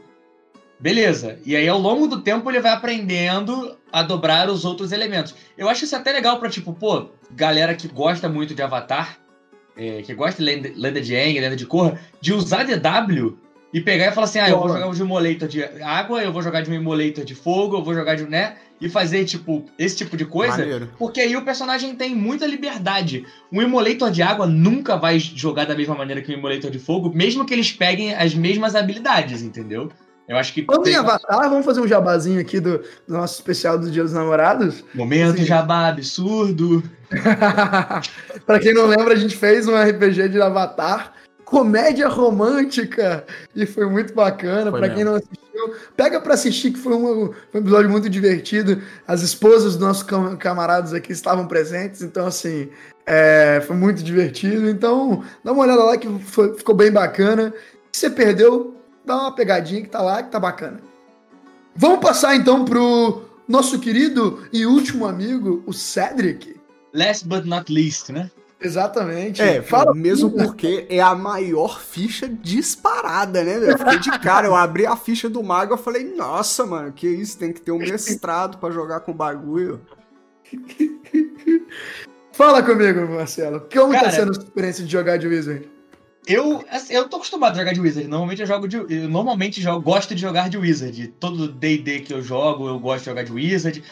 Beleza. E aí, ao longo do tempo, ele vai aprendendo a dobrar os outros elementos. Eu acho isso até legal pra, tipo, pô, galera que gosta muito de Avatar, é, que gosta de lenda, de Aang, lenda de Korra, de usar DW e pegar e falar assim: ah, eu vou jogar de um emulator de água, eu vou jogar de um emulator de fogo, eu vou jogar de um, né? E fazer, tipo, esse tipo de coisa. Maneiro. Porque aí o personagem tem muita liberdade. Um emulator de água nunca vai jogar da mesma maneira que um emulator de fogo, mesmo que eles peguem as mesmas habilidades, entendeu? Eu acho que. Em tem- Avatar, vamos fazer um jabazinho aqui do, do nosso especial do Dia dos Namorados. Momento Sim. jabá absurdo. pra quem não lembra, a gente fez um RPG de Avatar, comédia romântica, e foi muito bacana. Foi Pra quem não assistiu, pega pra assistir, que foi um, foi um episódio muito divertido. As esposas dos nossos cam- camaradas aqui estavam presentes, então, assim, é, foi muito divertido. Então, dá uma olhada lá que foi- ficou bem bacana. Se você perdeu, dá uma pegadinha que tá lá, que tá bacana. Vamos passar então pro nosso querido e último amigo, o Cedric. Last but not least, né? Exatamente. É, Fala mesmo Pina. porque é a maior ficha disparada, né? Eu fiquei de cara, eu abri a ficha do mago, eu falei, nossa, mano, que isso, tem que ter um mestrado pra jogar com bagulho. Fala comigo, Marcelo. Como tá Cara- sendo a sua experiência de jogar de Wizard? Eu, assim, eu tô acostumado a jogar de Wizard. Normalmente eu jogo de. Eu normalmente jogo, gosto de jogar de Wizard. Todo DD que eu jogo, eu gosto de jogar de Wizard.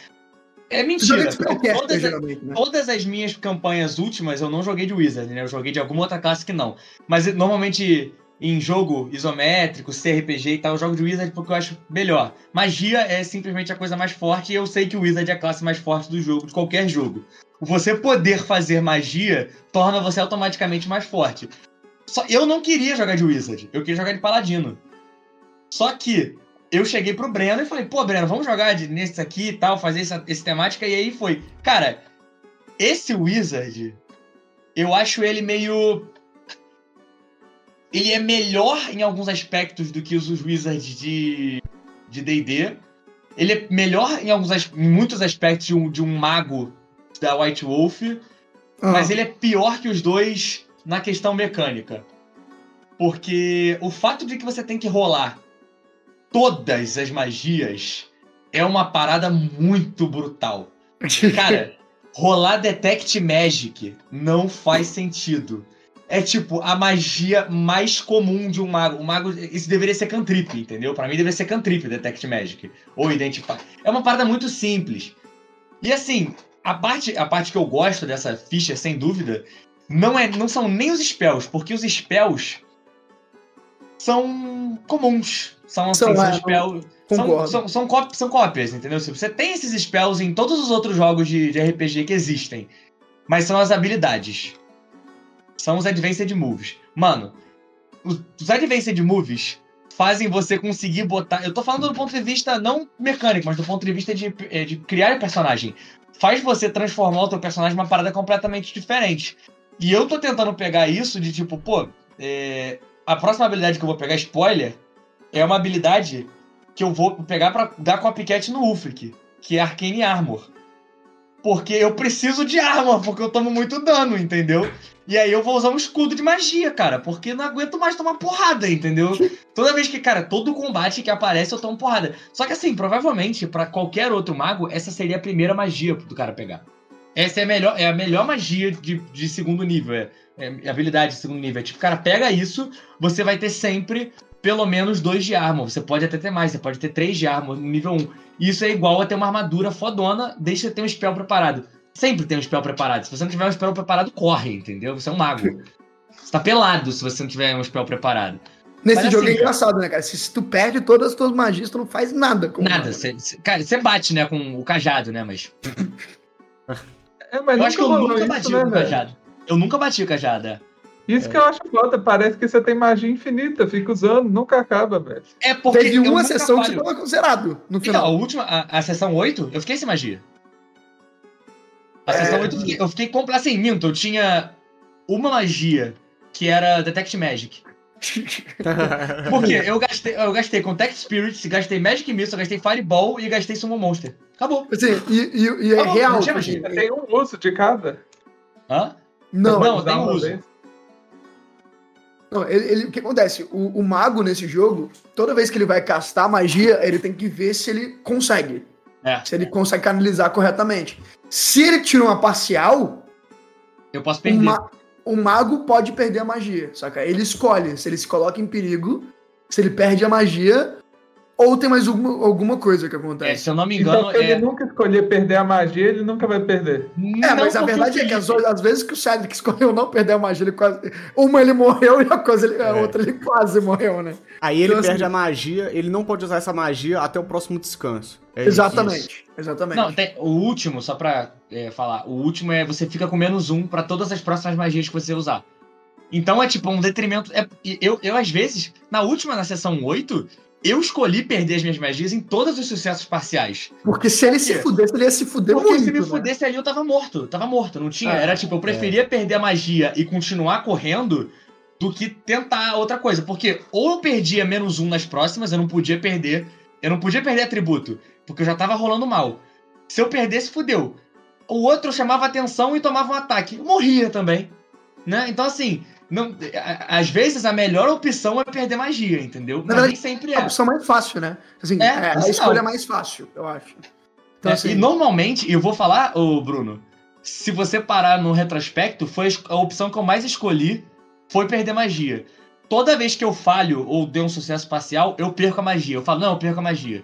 É mentira. todas, né? todas as minhas campanhas últimas eu não joguei de Wizard, né? Eu joguei de alguma outra classe que não. Mas normalmente em jogo isométrico, CRPG e tal, eu jogo de Wizard porque eu acho melhor. Magia é simplesmente a coisa mais forte e eu sei que o Wizard é a classe mais forte do jogo, de qualquer jogo. Você poder fazer magia torna você automaticamente mais forte. Só eu não queria jogar de Wizard, eu queria jogar de Paladino. Só que eu cheguei pro Breno e falei, pô, Breno, vamos jogar de, nesse aqui e tal, fazer essa, esse temática, e aí foi. Cara, esse Wizard, eu acho ele meio. Ele é melhor em alguns aspectos do que os Wizards de de D&D. Ele é melhor em, alguns, em muitos aspectos de um, de um mago da White Wolf, Ah, mas ele é pior que os dois na questão mecânica. Porque o fato de que você tem que rolar todas as magias é uma parada muito brutal. Cara, rolar Detect Magic não faz sentido. É tipo a magia mais comum de um mago. O mago, isso deveria ser cantrip, entendeu? Pra mim deveria ser cantrip Detect Magic ou Identify. É uma parada muito simples. E assim, a parte, a parte que eu gosto dessa ficha, sem dúvida, não é, não são nem os spells, porque os spells são comuns. São, assim, São, são é, spells. São, são, são, são cópias, entendeu? Se Você tem esses spells em todos os outros jogos de, de RPG que existem. Mas são as habilidades. São os Advanced Moves. Mano, os, os Advanced Moves fazem você conseguir botar. Eu tô falando do ponto de vista não mecânico, mas do ponto de vista de, eh, de criar o personagem. Faz você transformar o teu personagem numa parada completamente diferente. E eu tô tentando pegar isso de tipo, pô, é, a próxima habilidade que eu vou pegar, spoiler, é uma habilidade que eu vou pegar pra dar copycat no Ulfric, que é Arcane Armor. Porque eu preciso de arma, porque eu tomo muito dano, entendeu? E aí eu vou usar um escudo de magia, cara, porque não aguento mais tomar porrada, entendeu? Toda vez que, cara, todo combate que aparece eu tomo porrada. Só que assim, provavelmente, pra qualquer outro mago, essa seria a primeira magia do cara pegar. Essa é a melhor, é a melhor magia de, de segundo nível, é, é habilidade de segundo nível. É tipo, cara, pega isso, você vai ter sempre pelo menos dois de arma. Você pode até ter mais, você pode ter três de arma no nível 1. Isso é igual a ter uma armadura fodona, deixa ter um spell preparado. Sempre tem um spell preparado. Se você não tiver um spell preparado, corre, entendeu? Você é um mago. Você tá pelado se você não tiver um spell preparado. Nesse Mas jogo assim, é engraçado, né, cara? Se, se tu perde todas as tuas magias, tu não faz nada com Nada. Você bate, né, com o cajado, né? Mas. É, mas eu acho que eu nunca isso, bati né, com cajado. Eu nunca bati com o cajado, é. Isso que eu acho foda, parece que você tem magia infinita, fica usando, nunca acaba, velho. É porque Teve uma sessão que falho. você tava zerado no Então, a final. última, a, a sessão 8, eu fiquei sem magia. A É. sessão 8 eu fiquei, eu fiquei compl- assim, minto, eu tinha uma magia, que era Detect Magic. Porque eu gastei, eu gastei Contact Spirits, gastei Magic Missile, gastei Fireball e gastei Summon Monster. Acabou. Assim, e, e- e é bom, real. assim. Tem um uso de cada. Hã? Não, Não, tem uma uso. vez. Não, ele, ele- o que acontece? O, o mago nesse jogo, toda vez que ele vai castar magia, ele tem que ver se ele consegue. É. Se ele consegue canalizar corretamente. Se ele tira uma parcial, Eu posso perder. ma- o mago pode perder a magia. Saca? Ele escolhe se ele se coloca em perigo, se ele perde a magia, ou tem mais alguma, alguma coisa que É, acontece. se eu não me engano, Então, se ele é. nunca escolher perder a magia, ele nunca vai perder. É, mas a verdade é que às, às vezes que o Cedric escolheu não perder a magia, ele quase. Uma ele morreu e a, coisa, ele- a É. outra ele quase morreu, né? Aí ele Então, perde assim- a magia, ele não pode usar essa magia até o próximo descanso. É isso. exatamente. Exatamente. Não, tem, o último, só pra é, falar, o último é você fica com menos um pra todas as próximas magias que você usar. Então é tipo um detrimento. É, e eu, eu, às vezes, na última, na sessão 8, eu escolhi perder as minhas magias em todos os sucessos parciais. Porque se ele se fudesse, ele ia se fuder Porque muito. se me né? fudesse ali, eu tava morto. Eu tava morto, não tinha. Ah, Era tipo, eu preferia perder a magia e continuar correndo do que tentar outra coisa. Porque ou eu perdia menos um nas próximas, eu não podia perder. Eu não podia perder atributo, porque eu já tava rolando mal. Se eu perdesse, fudeu. O outro chamava atenção e tomava um ataque. Eu morria também. Né? Então, assim, não, às vezes a melhor opção é perder magia, entendeu? Mas verdade, sempre É a opção mais fácil, né? Assim, É, é, a por escolha mais fácil, eu acho. Então, É, assim, E normalmente, eu vou falar, ô Bruno, se você parar no retrospecto, foi a opção que eu mais escolhi foi perder magia. Toda vez que eu falho ou dei um sucesso parcial, eu perco a magia. Eu falo, não, eu perco a magia.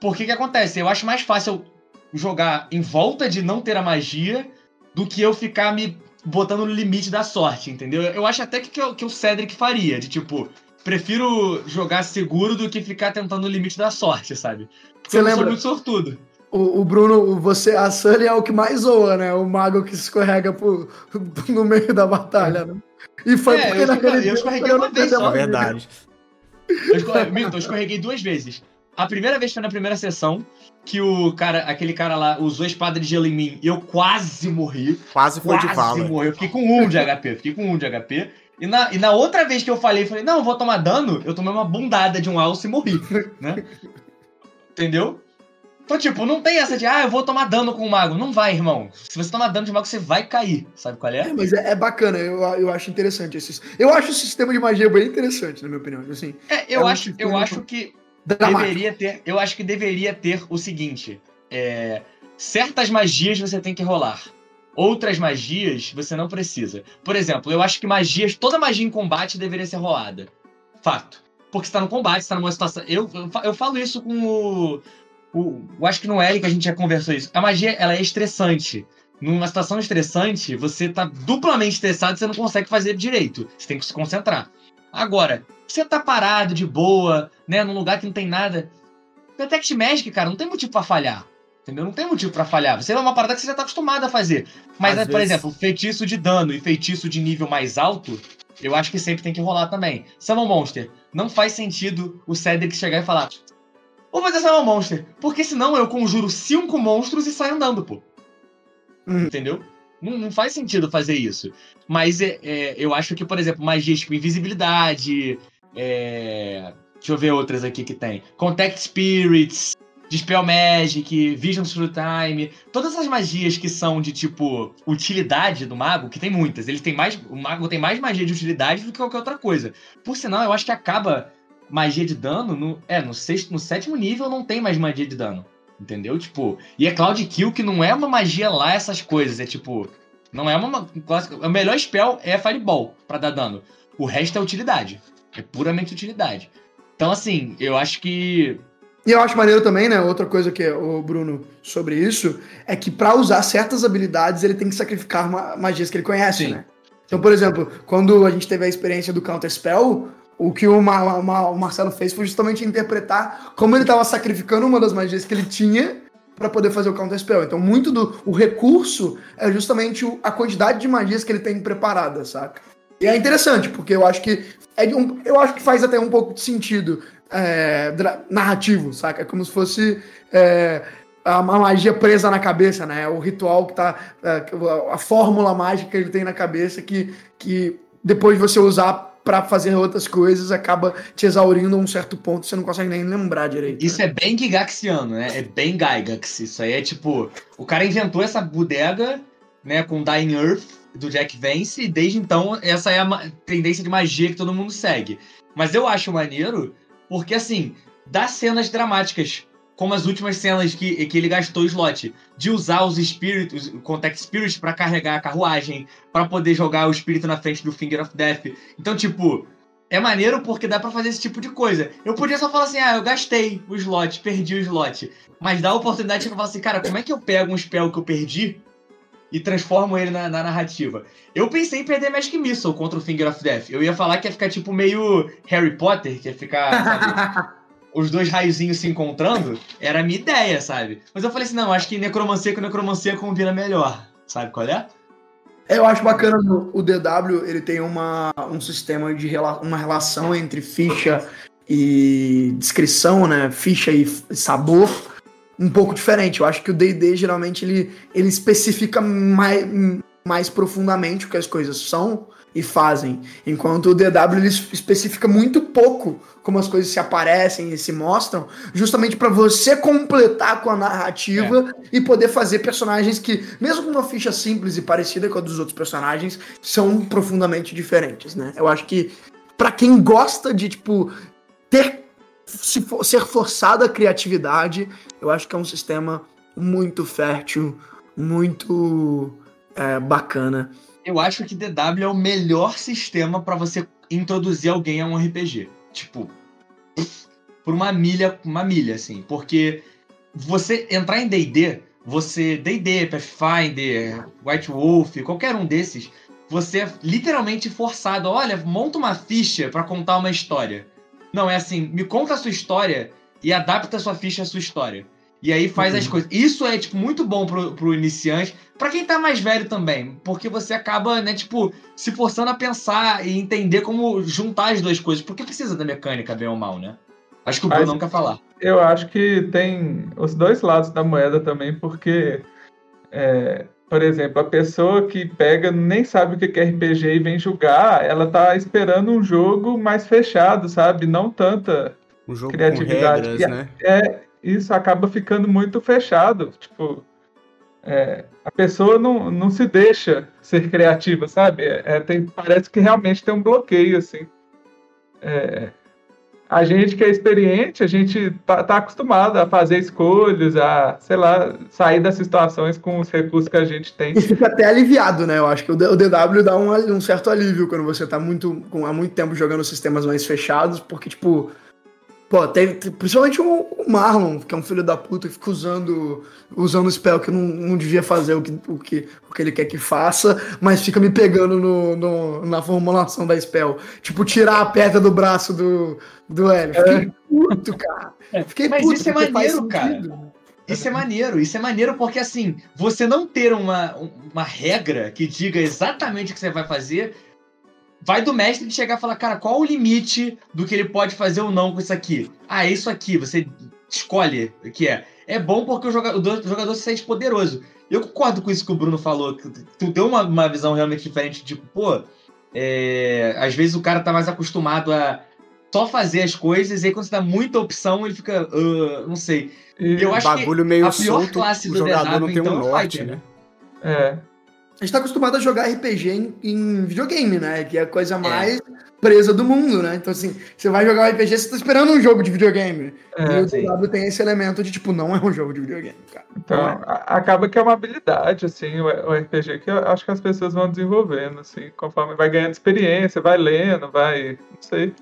Por que que acontece? Eu acho mais fácil jogar em volta de não ter a magia do que eu ficar me botando no limite da sorte, entendeu? Eu acho até que, que, o- que o Cedric faria, de tipo, prefiro jogar seguro do que ficar tentando o limite da sorte, sabe? Porque Você eu não sou lembra- muito sortudo. o, o Bruno, você, a Sunny é o que mais zoa, né? O mago que escorrega pro, no meio da batalha, né? E foi É, porque eu naquele escorre- eu dia escorreguei eu uma não vez só. É verdade. Eu escorre... Milton, eu escorreguei duas vezes. A primeira vez foi na primeira sessão, que o cara, aquele cara lá usou a espada de gelo em mim e eu quase morri. Quase foi de Quase vala. morri. Eu fiquei com um de HP, fiquei com um de HP. E na, e na outra vez que eu falei, falei, não, eu vou tomar dano, eu tomei uma bundada de um alce e morri, né? Entendeu? Então, tipo, não tem essa de, ah, eu vou tomar dano com o mago. Não vai, irmão. Se você tomar dano de mago, você vai cair. Sabe qual É, é? mas é, é bacana, eu, eu acho interessante esses. Eu acho o sistema de magia bem interessante, na minha opinião. Assim, É, eu É um acho, sistema eu acho que dramático. deveria ter. Eu acho que deveria ter o seguinte: é, certas magias você tem que rolar. Outras magias você não precisa. Por exemplo, eu acho que magias, toda magia em combate deveria ser rolada. Fato. Porque você tá no combate, você tá numa situação. Eu, eu, eu falo isso com o, o. Eu acho que no que a gente já conversou isso. A magia, ela é estressante. Numa situação estressante, você tá duplamente estressado você não consegue fazer direito. Você tem que se concentrar. Agora, você tá parado de boa, né, num lugar que não tem nada. Detect Magic, cara, não tem motivo pra falhar. Entendeu? Não tem motivo pra falhar. Você é uma parada que você já tá acostumado a fazer. Mas, né, por vezes- exemplo, feitiço de dano e feitiço de nível mais alto, eu acho que sempre tem que rolar também. Summon Monster. Não faz sentido o Cedric chegar e falar: Vou fazer Summon Monster. Porque senão eu conjuro cinco monstros e saio andando, pô. Uhum. Entendeu? Não, não faz sentido fazer isso. Mas é, é, eu acho que, por exemplo, magias tipo invisibilidade. é, Deixa eu ver outras aqui que tem. Contact Spirits, Dispel Magic, Vision Through Time. Todas as magias que são de tipo utilidade do mago, que tem muitas. Ele tem mais. O mago tem mais magia de utilidade do que qualquer outra coisa. Por sinal, eu acho que acaba magia de dano no. É, no sexto, no sétimo nível não tem mais magia de dano. Entendeu? Tipo. E é Cloud Kill, que não é uma magia lá, essas coisas. É tipo. Não é uma. O melhor spell é Fireball pra dar dano. O resto é utilidade. É puramente utilidade. Então, assim, eu acho que. E eu acho maneiro também, né? Outra coisa que o Bruno sobre isso é que pra usar certas habilidades ele tem que sacrificar ma- magias que ele conhece, Sim. né? Então, por exemplo, quando a gente teve a experiência do Counter Spell, o que o, Ma- Ma- o Marcelo fez foi justamente interpretar como ele estava sacrificando uma das magias que ele tinha pra poder fazer o Counter Spell. Então, muito do o recurso é justamente o- a quantidade de magias que ele tem preparada, saca? E é interessante, porque eu acho que é um, eu acho que faz até um pouco de sentido é, narrativo, saca? É como se fosse é, a, a magia presa na cabeça, né? O ritual que tá. é, a fórmula mágica que ele tem na cabeça que, que depois de você usar pra fazer outras coisas acaba te exaurindo a um certo ponto, você não consegue nem lembrar direito. Isso é bem Gigaxiano, né? É bem Gygax. Isso aí é tipo. O cara inventou essa bodega, né, com Dying Earth do Jack Vance, e desde então essa é a tendência de magia que todo mundo segue. Mas eu acho maneiro, porque assim, dá cenas dramáticas, como as últimas cenas que, que ele gastou o slot, de usar os espíritos, o Contact Spirit, pra carregar a carruagem, pra poder jogar o espírito na frente do Finger of Death. Então, tipo, é maneiro porque dá pra fazer esse tipo de coisa. Eu podia só falar assim, ah, eu gastei o slot, perdi o slot. Mas dá a oportunidade de falar assim, cara, como é que eu pego um spell que eu perdi e transformo ele na, na narrativa? Eu pensei em perder Magic Missile contra o Finger of Death. Eu ia falar que ia ficar tipo meio Harry Potter, que ia ficar, sabe, os dois raiozinhos se encontrando. Era a minha ideia, sabe? Mas eu falei assim, não, acho que necromancia com necromancia combina melhor. Sabe qual é? Eu acho bacana o DW, ele tem uma, um sistema de rela- uma relação entre ficha e descrição, né? Ficha e sabor, um pouco diferente. Eu acho que o D&D geralmente ele, ele especifica mais, mais profundamente o que as coisas são e fazem, enquanto o DW ele es- especifica muito pouco como as coisas se aparecem e se mostram, justamente para você completar com a narrativa e poder fazer personagens que, mesmo com uma ficha simples e parecida com a dos outros personagens, são profundamente diferentes, né? Eu acho que pra quem gosta de tipo ter se for- ser forçado à criatividade, eu acho que é um sistema muito fértil, muito é, bacana. Eu acho que DW é o melhor sistema pra você introduzir alguém a um RPG. Tipo, por uma milha, uma milha, assim. Porque você entrar em D&D, você... D&D, Pathfinder, White Wolf, qualquer um desses, você é literalmente forçado. Olha, monta uma ficha pra contar uma história. Não, é assim, me conta a sua história e adapta a sua ficha à sua história. E aí faz as coisas. Isso é, tipo, muito bom pro, pro iniciante. Pra quem tá mais velho também. Porque você acaba, né, tipo, se forçando a pensar e entender como juntar as duas coisas. Porque precisa da mecânica, bem ou mal, né? Acho que o Bruno não quer falar. Eu acho que tem os dois lados da moeda também, porque, é, por exemplo, a pessoa que pega nem sabe o que é RPG e vem julgar, ela tá esperando um jogo mais fechado, sabe? Não tanta. Um jogo com Criatividade. regras, E a- né? É, isso acaba ficando muito fechado. Tipo, é, a pessoa não, não se deixa ser criativa, sabe? É, tem, parece que realmente tem um bloqueio, assim. É, a gente que é experiente, a gente tá, tá acostumado a fazer escolhas, a, sei lá, sair das situações com os recursos que a gente tem. E fica até aliviado, né? Eu acho que o DW dá um, um certo alívio quando você tá muito, com, há muito tempo jogando sistemas mais fechados, porque, tipo, pô, tem, tem- principalmente o, o Marlon, que é um filho da puta, que fica usando, usando o spell que não, não devia fazer o que, o, que, o que ele quer que faça, mas fica me pegando no, no- na formulação da spell. Tipo, tirar a pedra do braço do, do Hélio. Fiquei puto, cara. Fiquei Mas puto, isso é maneiro, cara. sentido. Isso é maneiro, isso é maneiro porque assim, você não ter uma, uma regra que diga exatamente o que você vai fazer, vai do mestre de chegar e falar, cara, qual o limite do que ele pode fazer ou não com isso aqui? Ah, é isso aqui, você escolhe o que é. É bom porque o jogador, o jogador se sente poderoso. Eu concordo com isso que o Bruno falou, que tu deu uma, uma visão realmente diferente, tipo, pô, é, às vezes o cara tá mais acostumado a só fazer as coisas, e aí quando você dá muita opção, ele fica, "Ah, não sei. Eu acho Bagulho meio a pior solto, classe o do jogador DW, não tem então, um é o norte, Fighter, né? é, A gente tá acostumado a jogar RPG em, em videogame, né? Que é a coisa mais presa do mundo, né? Então, assim, você vai jogar um RPG, você tá esperando um jogo de videogame. é. e o. DW tem esse elemento de, tipo, não é um jogo de videogame, cara. Então, é. acaba que é uma habilidade, assim, o, RPG, que eu acho que as pessoas vão desenvolvendo, assim, conforme vai ganhando experiência, vai lendo, vai, não sei.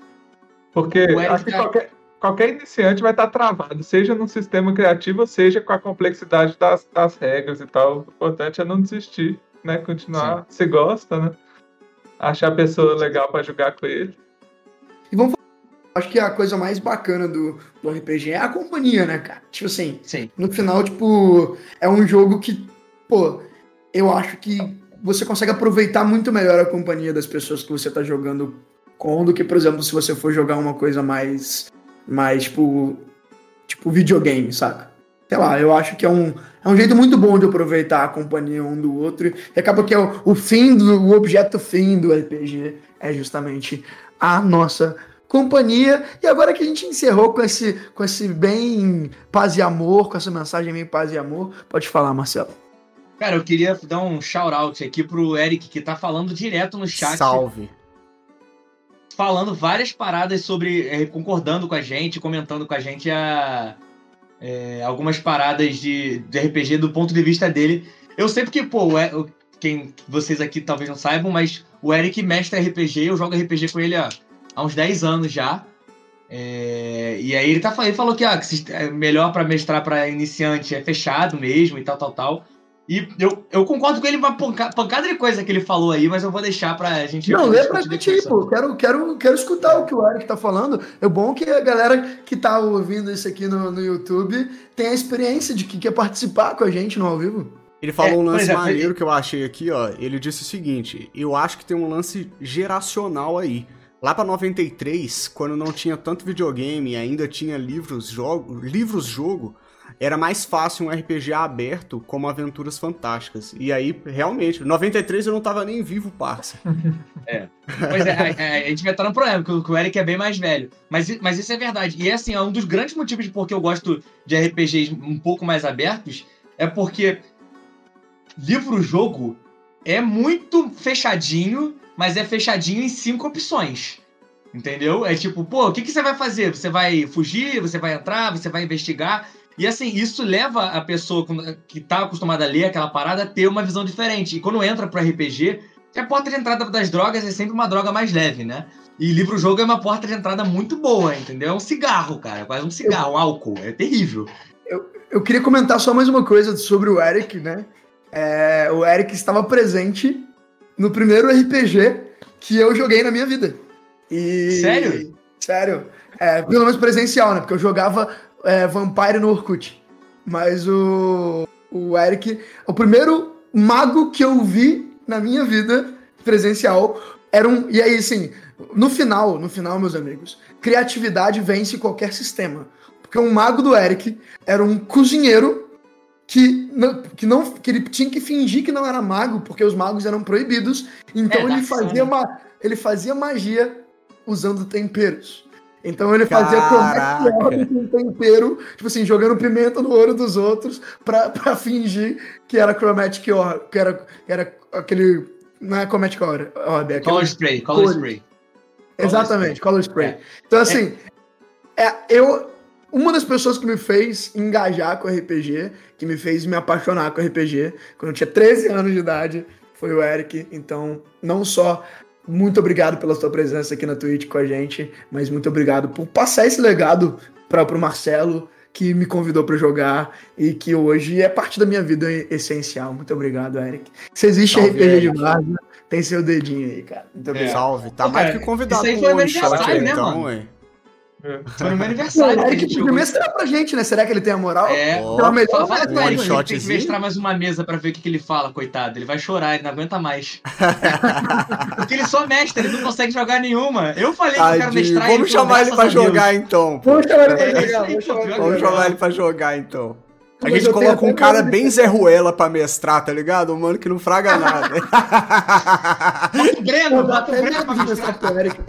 Porque acho que tá- qualquer, qualquer iniciante vai estar travado, seja num sistema criativo, seja com a complexidade das, das regras e tal. O importante é não desistir, né? Continuar, se gosta, né? Achar a pessoa legal para jogar com ele. Acho que a coisa mais bacana do, do RPG é a companhia, né, cara? Tipo assim, Sim. no final, tipo, é um jogo que, pô, eu acho que você consegue aproveitar muito melhor a companhia das pessoas que você tá jogando com do que, por exemplo, se você for jogar uma coisa mais. mais, tipo. tipo videogame, saca? Sei lá, eu acho que é um, é um jeito muito bom de aproveitar a companhia um do outro. E acaba que é o, o fim do. o objeto fim do RPG é justamente a nossa companhia. E agora que a gente encerrou com esse, com esse bem paz e amor, com essa mensagem bem paz e amor, pode falar, Marcelo. Cara, eu queria dar um shout-out aqui pro Eric, que tá falando direto no chat. Salve. Falando várias paradas sobre. eh, concordando com a gente, comentando com a gente a, eh, algumas paradas de, de RPG do ponto de vista dele. Eu sei porque, pô, quem vocês aqui talvez não saibam, mas o Eric mestre RPG, eu jogo RPG com ele há, há uns 10 anos já. É, e aí ele, tá, ele falou que ah, que é melhor pra mestrar pra iniciante é fechado mesmo e tal, tal, tal. E eu, eu concordo com ele uma panca- pancada de coisa que ele falou aí, mas eu vou deixar pra gente. Não, lê pra gente aí, pô. Quero, quero, quero escutar o que o Eric tá falando. É bom que a galera que tá ouvindo isso aqui no, no YouTube tenha a experiência de que quer participar com a gente no ao vivo. Ele falou É, um lance exemplo, maneiro que eu achei aqui, ó. Ele disse o seguinte: eu acho que tem um lance geracional aí. Lá pra 93, quando não tinha tanto videogame e ainda tinha livros jogo, livros jogo, era mais fácil um RPG aberto como Aventuras Fantásticas. E aí, realmente, 93 eu não tava nem vivo, parça. Pois é, a, gente vai estar no problema, porque o Eric é bem mais velho. Mas, mas isso é verdade. E assim, é um dos grandes motivos de por que eu gosto de RPGs um pouco mais abertos, é porque livro-jogo é muito fechadinho, mas é fechadinho em cinco opções. Entendeu? É tipo, pô, o que, que você vai fazer? Você vai fugir? Você vai entrar? Você vai investigar? E assim, isso leva a pessoa que tá acostumada a ler aquela parada a ter uma visão diferente. E quando entra pro RPG, que a porta de entrada das drogas é sempre uma droga mais leve, né? E livro-jogo é uma porta de entrada muito boa, entendeu? É um cigarro, cara. É quase um cigarro, um álcool. É terrível. Eu queria comentar só mais uma coisa sobre o Eric, né? É, o Eric estava presente no primeiro RPG que eu joguei na minha vida. E... Sério? Sério. É, pelo menos presencial, né? Porque eu jogava é, Vampire no Orkut. Mas o, o Eric, o primeiro mago que eu vi na minha vida presencial era um. E aí, assim, no final, no final, meus amigos, criatividade vence qualquer sistema. Porque um mago do Eric era um cozinheiro que não, que não que ele tinha que fingir que não era mago, porque os magos eram proibidos. Então É, ele Dark fazia uma ele fazia magia usando temperos. Então ele fazia chromatic com tempero, tipo assim, jogando pimenta no olho dos outros pra, pra fingir que era chromatic orb, que era, que era aquele não é chromatic orb, é aquele Color spray, color spray. Exatamente, color spray. É. Então, assim, é, eu. Uma das pessoas que me fez engajar com RPG, que me fez me apaixonar com RPG, quando eu tinha 13 anos de idade, foi o Eric. Então, não só muito obrigado pela sua presença aqui na Twitch com a gente, mas muito obrigado por passar esse legado para o Marcelo, que me convidou para jogar e que hoje é parte da minha vida essencial. Muito obrigado, Eric. Se existe Salve, RPG Eric. de Várzea, tem seu dedinho aí, cara. Muito obrigado. Salve. Tá Pô, mais cara, que convidado isso aí foi aniversário, aí, né, então, mano? ué. Foi no meu Não, aniversário o Eric podia mestrar pra gente, né? Será que ele tem a moral? É, Pela melhor Fala, fala ele, que tem que mestrar mais uma mesa pra ver o que, que ele fala, coitado. Ele vai chorar, ele não aguenta mais. Porque ele só mestra, ele não consegue jogar nenhuma. Eu falei que eu quero mestrar Vamos pô, chamar ele pra a Deus. jogar então. Vamos chamar ele pra É, jogar. Vamos chamar ele pra jogar. chamar ele pra jogar então. A gente coloca um cara bem Zé Ruela pra mestrar, tá ligado? Um mano que não fraga nada. Bota o Breno, bota o Breno pra mestrar. mestrar pro Eric.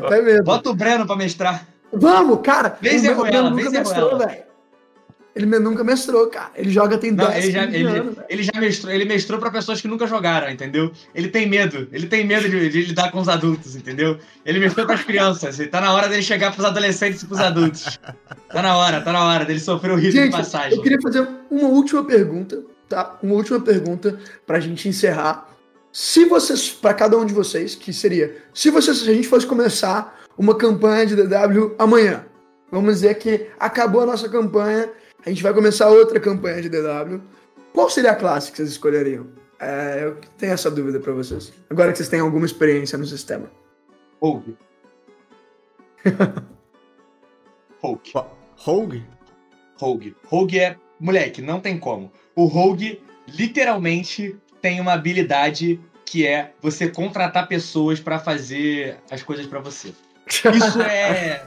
Dá até medo. Bota o Breno pra mestrar. Vamos, cara. Vem, meu- o Ruela, meu vem, nunca Zé mestrou, Ruela. velho. Ele nunca mestrou, cara. Ele joga tem Não, 10 ele já, 15 ele, anos, ele já mestrou, ele mestrou pra pessoas que nunca jogaram, entendeu? Ele tem medo, ele tem medo de, de lidar com os adultos, entendeu? Ele mestrou pras crianças, e tá na hora dele chegar pros adolescentes e pros adultos. Tá na hora, tá na hora dele sofrer o risco de Gente, passagem. eu queria fazer uma última pergunta, tá? Uma última pergunta pra gente encerrar. Se vocês, pra cada um de vocês, que seria, se vocês, se a gente fosse começar uma campanha de DW amanhã, vamos dizer que acabou a nossa campanha, a gente vai começar outra campanha de DW. Qual seria a classe que vocês escolheriam? É, eu tenho essa dúvida pra vocês. Agora que vocês têm alguma experiência no sistema. Rogue. Rogue. Rogue? Rogue. Rogue é. Moleque, não tem como. O Rogue, literalmente, tem uma habilidade que é você contratar pessoas pra fazer as coisas pra você. Isso é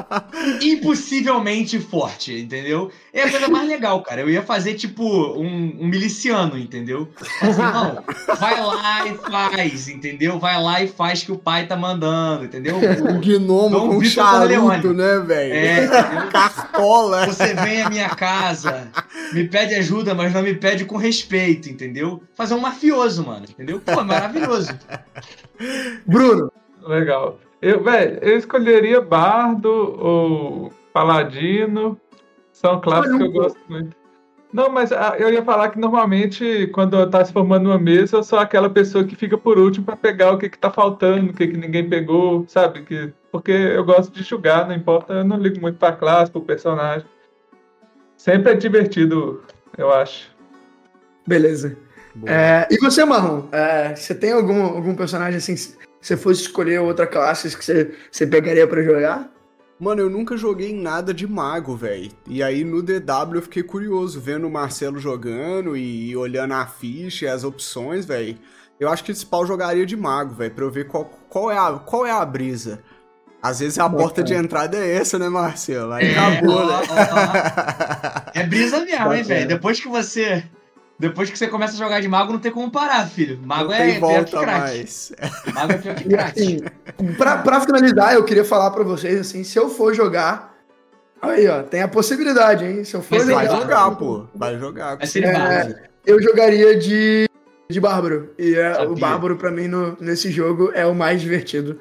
impossivelmente forte, entendeu? É a coisa mais legal, cara. Eu ia fazer, tipo, um, um miliciano, entendeu? Assim, não, vai lá e faz, entendeu? Vai lá e faz que o pai tá mandando, entendeu? Um gnomo Dom com Vitor charuto, Corleone. né, velho? É, entendeu? Cartola. Você vem à minha casa, me pede ajuda, mas não me pede com respeito, entendeu? Fazer um mafioso, mano, entendeu? Pô, maravilhoso. Bruno, Legal. Eu, velho, eu escolheria Bardo ou Paladino. São classes que eu gosto muito. Não, mas ah, eu ia falar que normalmente, quando tá se formando uma mesa, eu sou aquela pessoa que fica por último pra pegar o que, que tá faltando, o que, que ninguém pegou, sabe? Que, porque eu gosto de julgar, não importa, eu não ligo muito pra classe, pro personagem. Sempre é divertido, eu acho. beleza. É, e você, Marlon? É, você tem algum, algum personagem assim, você fosse escolher outra classe que você, você pegaria pra jogar? Mano, eu nunca joguei nada de mago, velho. E aí no DW eu fiquei curioso, vendo o Marcelo jogando e olhando a ficha e as opções, velho. Eu acho que esse pau jogaria de mago, velho, pra eu ver qual, qual, é a, qual é a brisa. Às vezes a porta de entrada é essa, né, Marcelo? Aí acabou, ó, né? ó, ó. É brisa mesmo, hein, Bacana. velho? Depois que você. Depois que você começa a jogar de mago, não tem como parar, filho. Mago Não é pior que mais. Mago é pior que crack. assim, pra, pra finalizar, eu queria falar pra vocês assim, se eu for jogar. Aí, ó, tem a possibilidade, hein? Se eu for Mas Vai Vai jogar, jogar. pô. Vai jogar. com Vai ser certeza. base. eu jogaria de, de Bárbaro. E é, o. Bárbaro, pra mim, no- nesse jogo, é o mais divertido.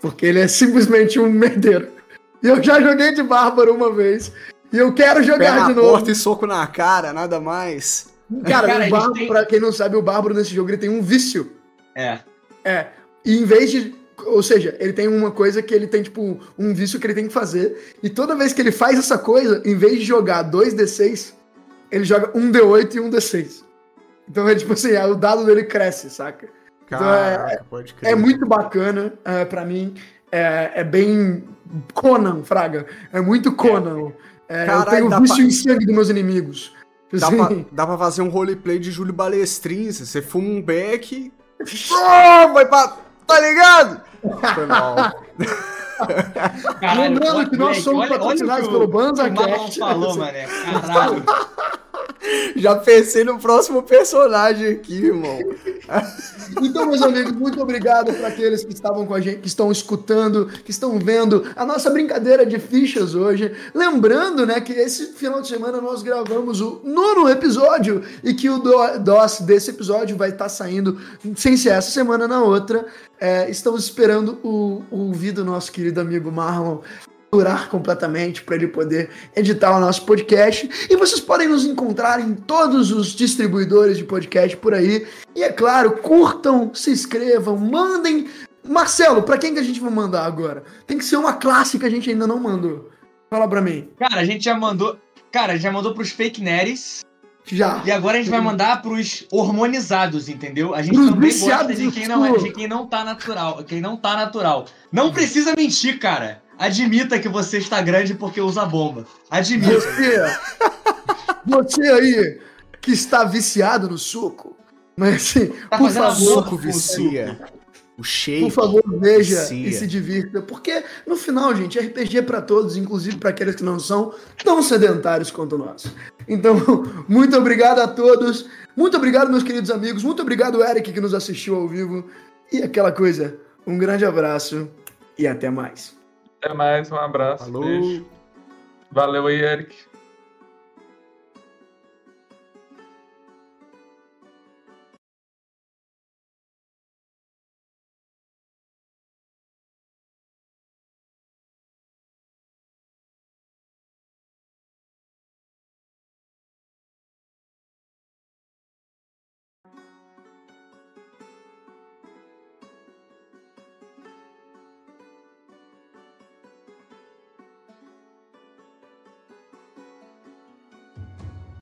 Porque ele é simplesmente um merdeiro. E eu já joguei de Bárbaro uma vez. E eu quero Pé jogar na de novo. porta e soco na cara, nada mais. Cara, Cara, o Bárbaro, têm- pra quem não sabe, o Bárbaro nesse jogo ele tem um vício. É. É. E em vez de. Ou seja, ele tem uma coisa que ele tem, tipo, um vício que ele tem que fazer. E toda vez que ele faz essa coisa, em vez de jogar 2D6, ele joga um D8 e um D6. Então é tipo assim, é, o dado dele cresce, saca? Então é- Caraca, pode crer. É muito bacana, é, para mim. É, é bem Conan, Fraga. É muito Conan. É, eu Caralho, tenho dá vício pra- em sangue dos meus inimigos. Dá pra, dá pra fazer um roleplay de Júlio Balestrin. Você fuma um beck. Oh, vai pra. Tá ligado? Foi mal. Caralho, Lembrando que nós somos patrocinados pelo Banza Cast. falou, mané. Caralho. Já pensei no próximo personagem aqui, irmão. Então, meus amigos, muito obrigado para aqueles que estavam com a gente, que estão escutando, que estão vendo a nossa brincadeira de fichas hoje. Lembrando, né, que esse final de semana nós gravamos o nono episódio e que o do- DOS desse episódio vai estar saindo sem ser essa semana na outra. É, estamos esperando o, o ouvir do nosso querido amigo Marlon durar completamente para ele poder editar o nosso podcast. E vocês podem nos encontrar em todos os distribuidores de podcast por aí. E é claro, curtam, se inscrevam, mandem. Marcelo, para quem que a gente vai mandar agora? Tem que ser uma classe que a gente ainda não mandou. Fala pra mim. Cara, a gente já mandou. Cara, já mandou pros fake nerds. Já. E agora a gente vai mandar pros hormonizados, entendeu? A gente também gosta de quem não é, futuro. de quem não tá natural, quem não tá natural. Não precisa mentir, cara. Admita que você está grande porque usa bomba. Admita. Você, você aí que está viciado no suco, mas assim, Tá por favor, Suco vicia. O shake. Por favor, veja vicia. e se divirta. Porque, no final, gente, RPG é pra todos, inclusive para aqueles que não são tão sedentários quanto nós. Então, muito obrigado a todos. Muito obrigado, meus queridos amigos. Muito obrigado, Eric, que nos assistiu ao vivo. E aquela coisa, um grande abraço e até mais. Até mais, um abraço. Falou. Beijo. Valeu aí, Eric.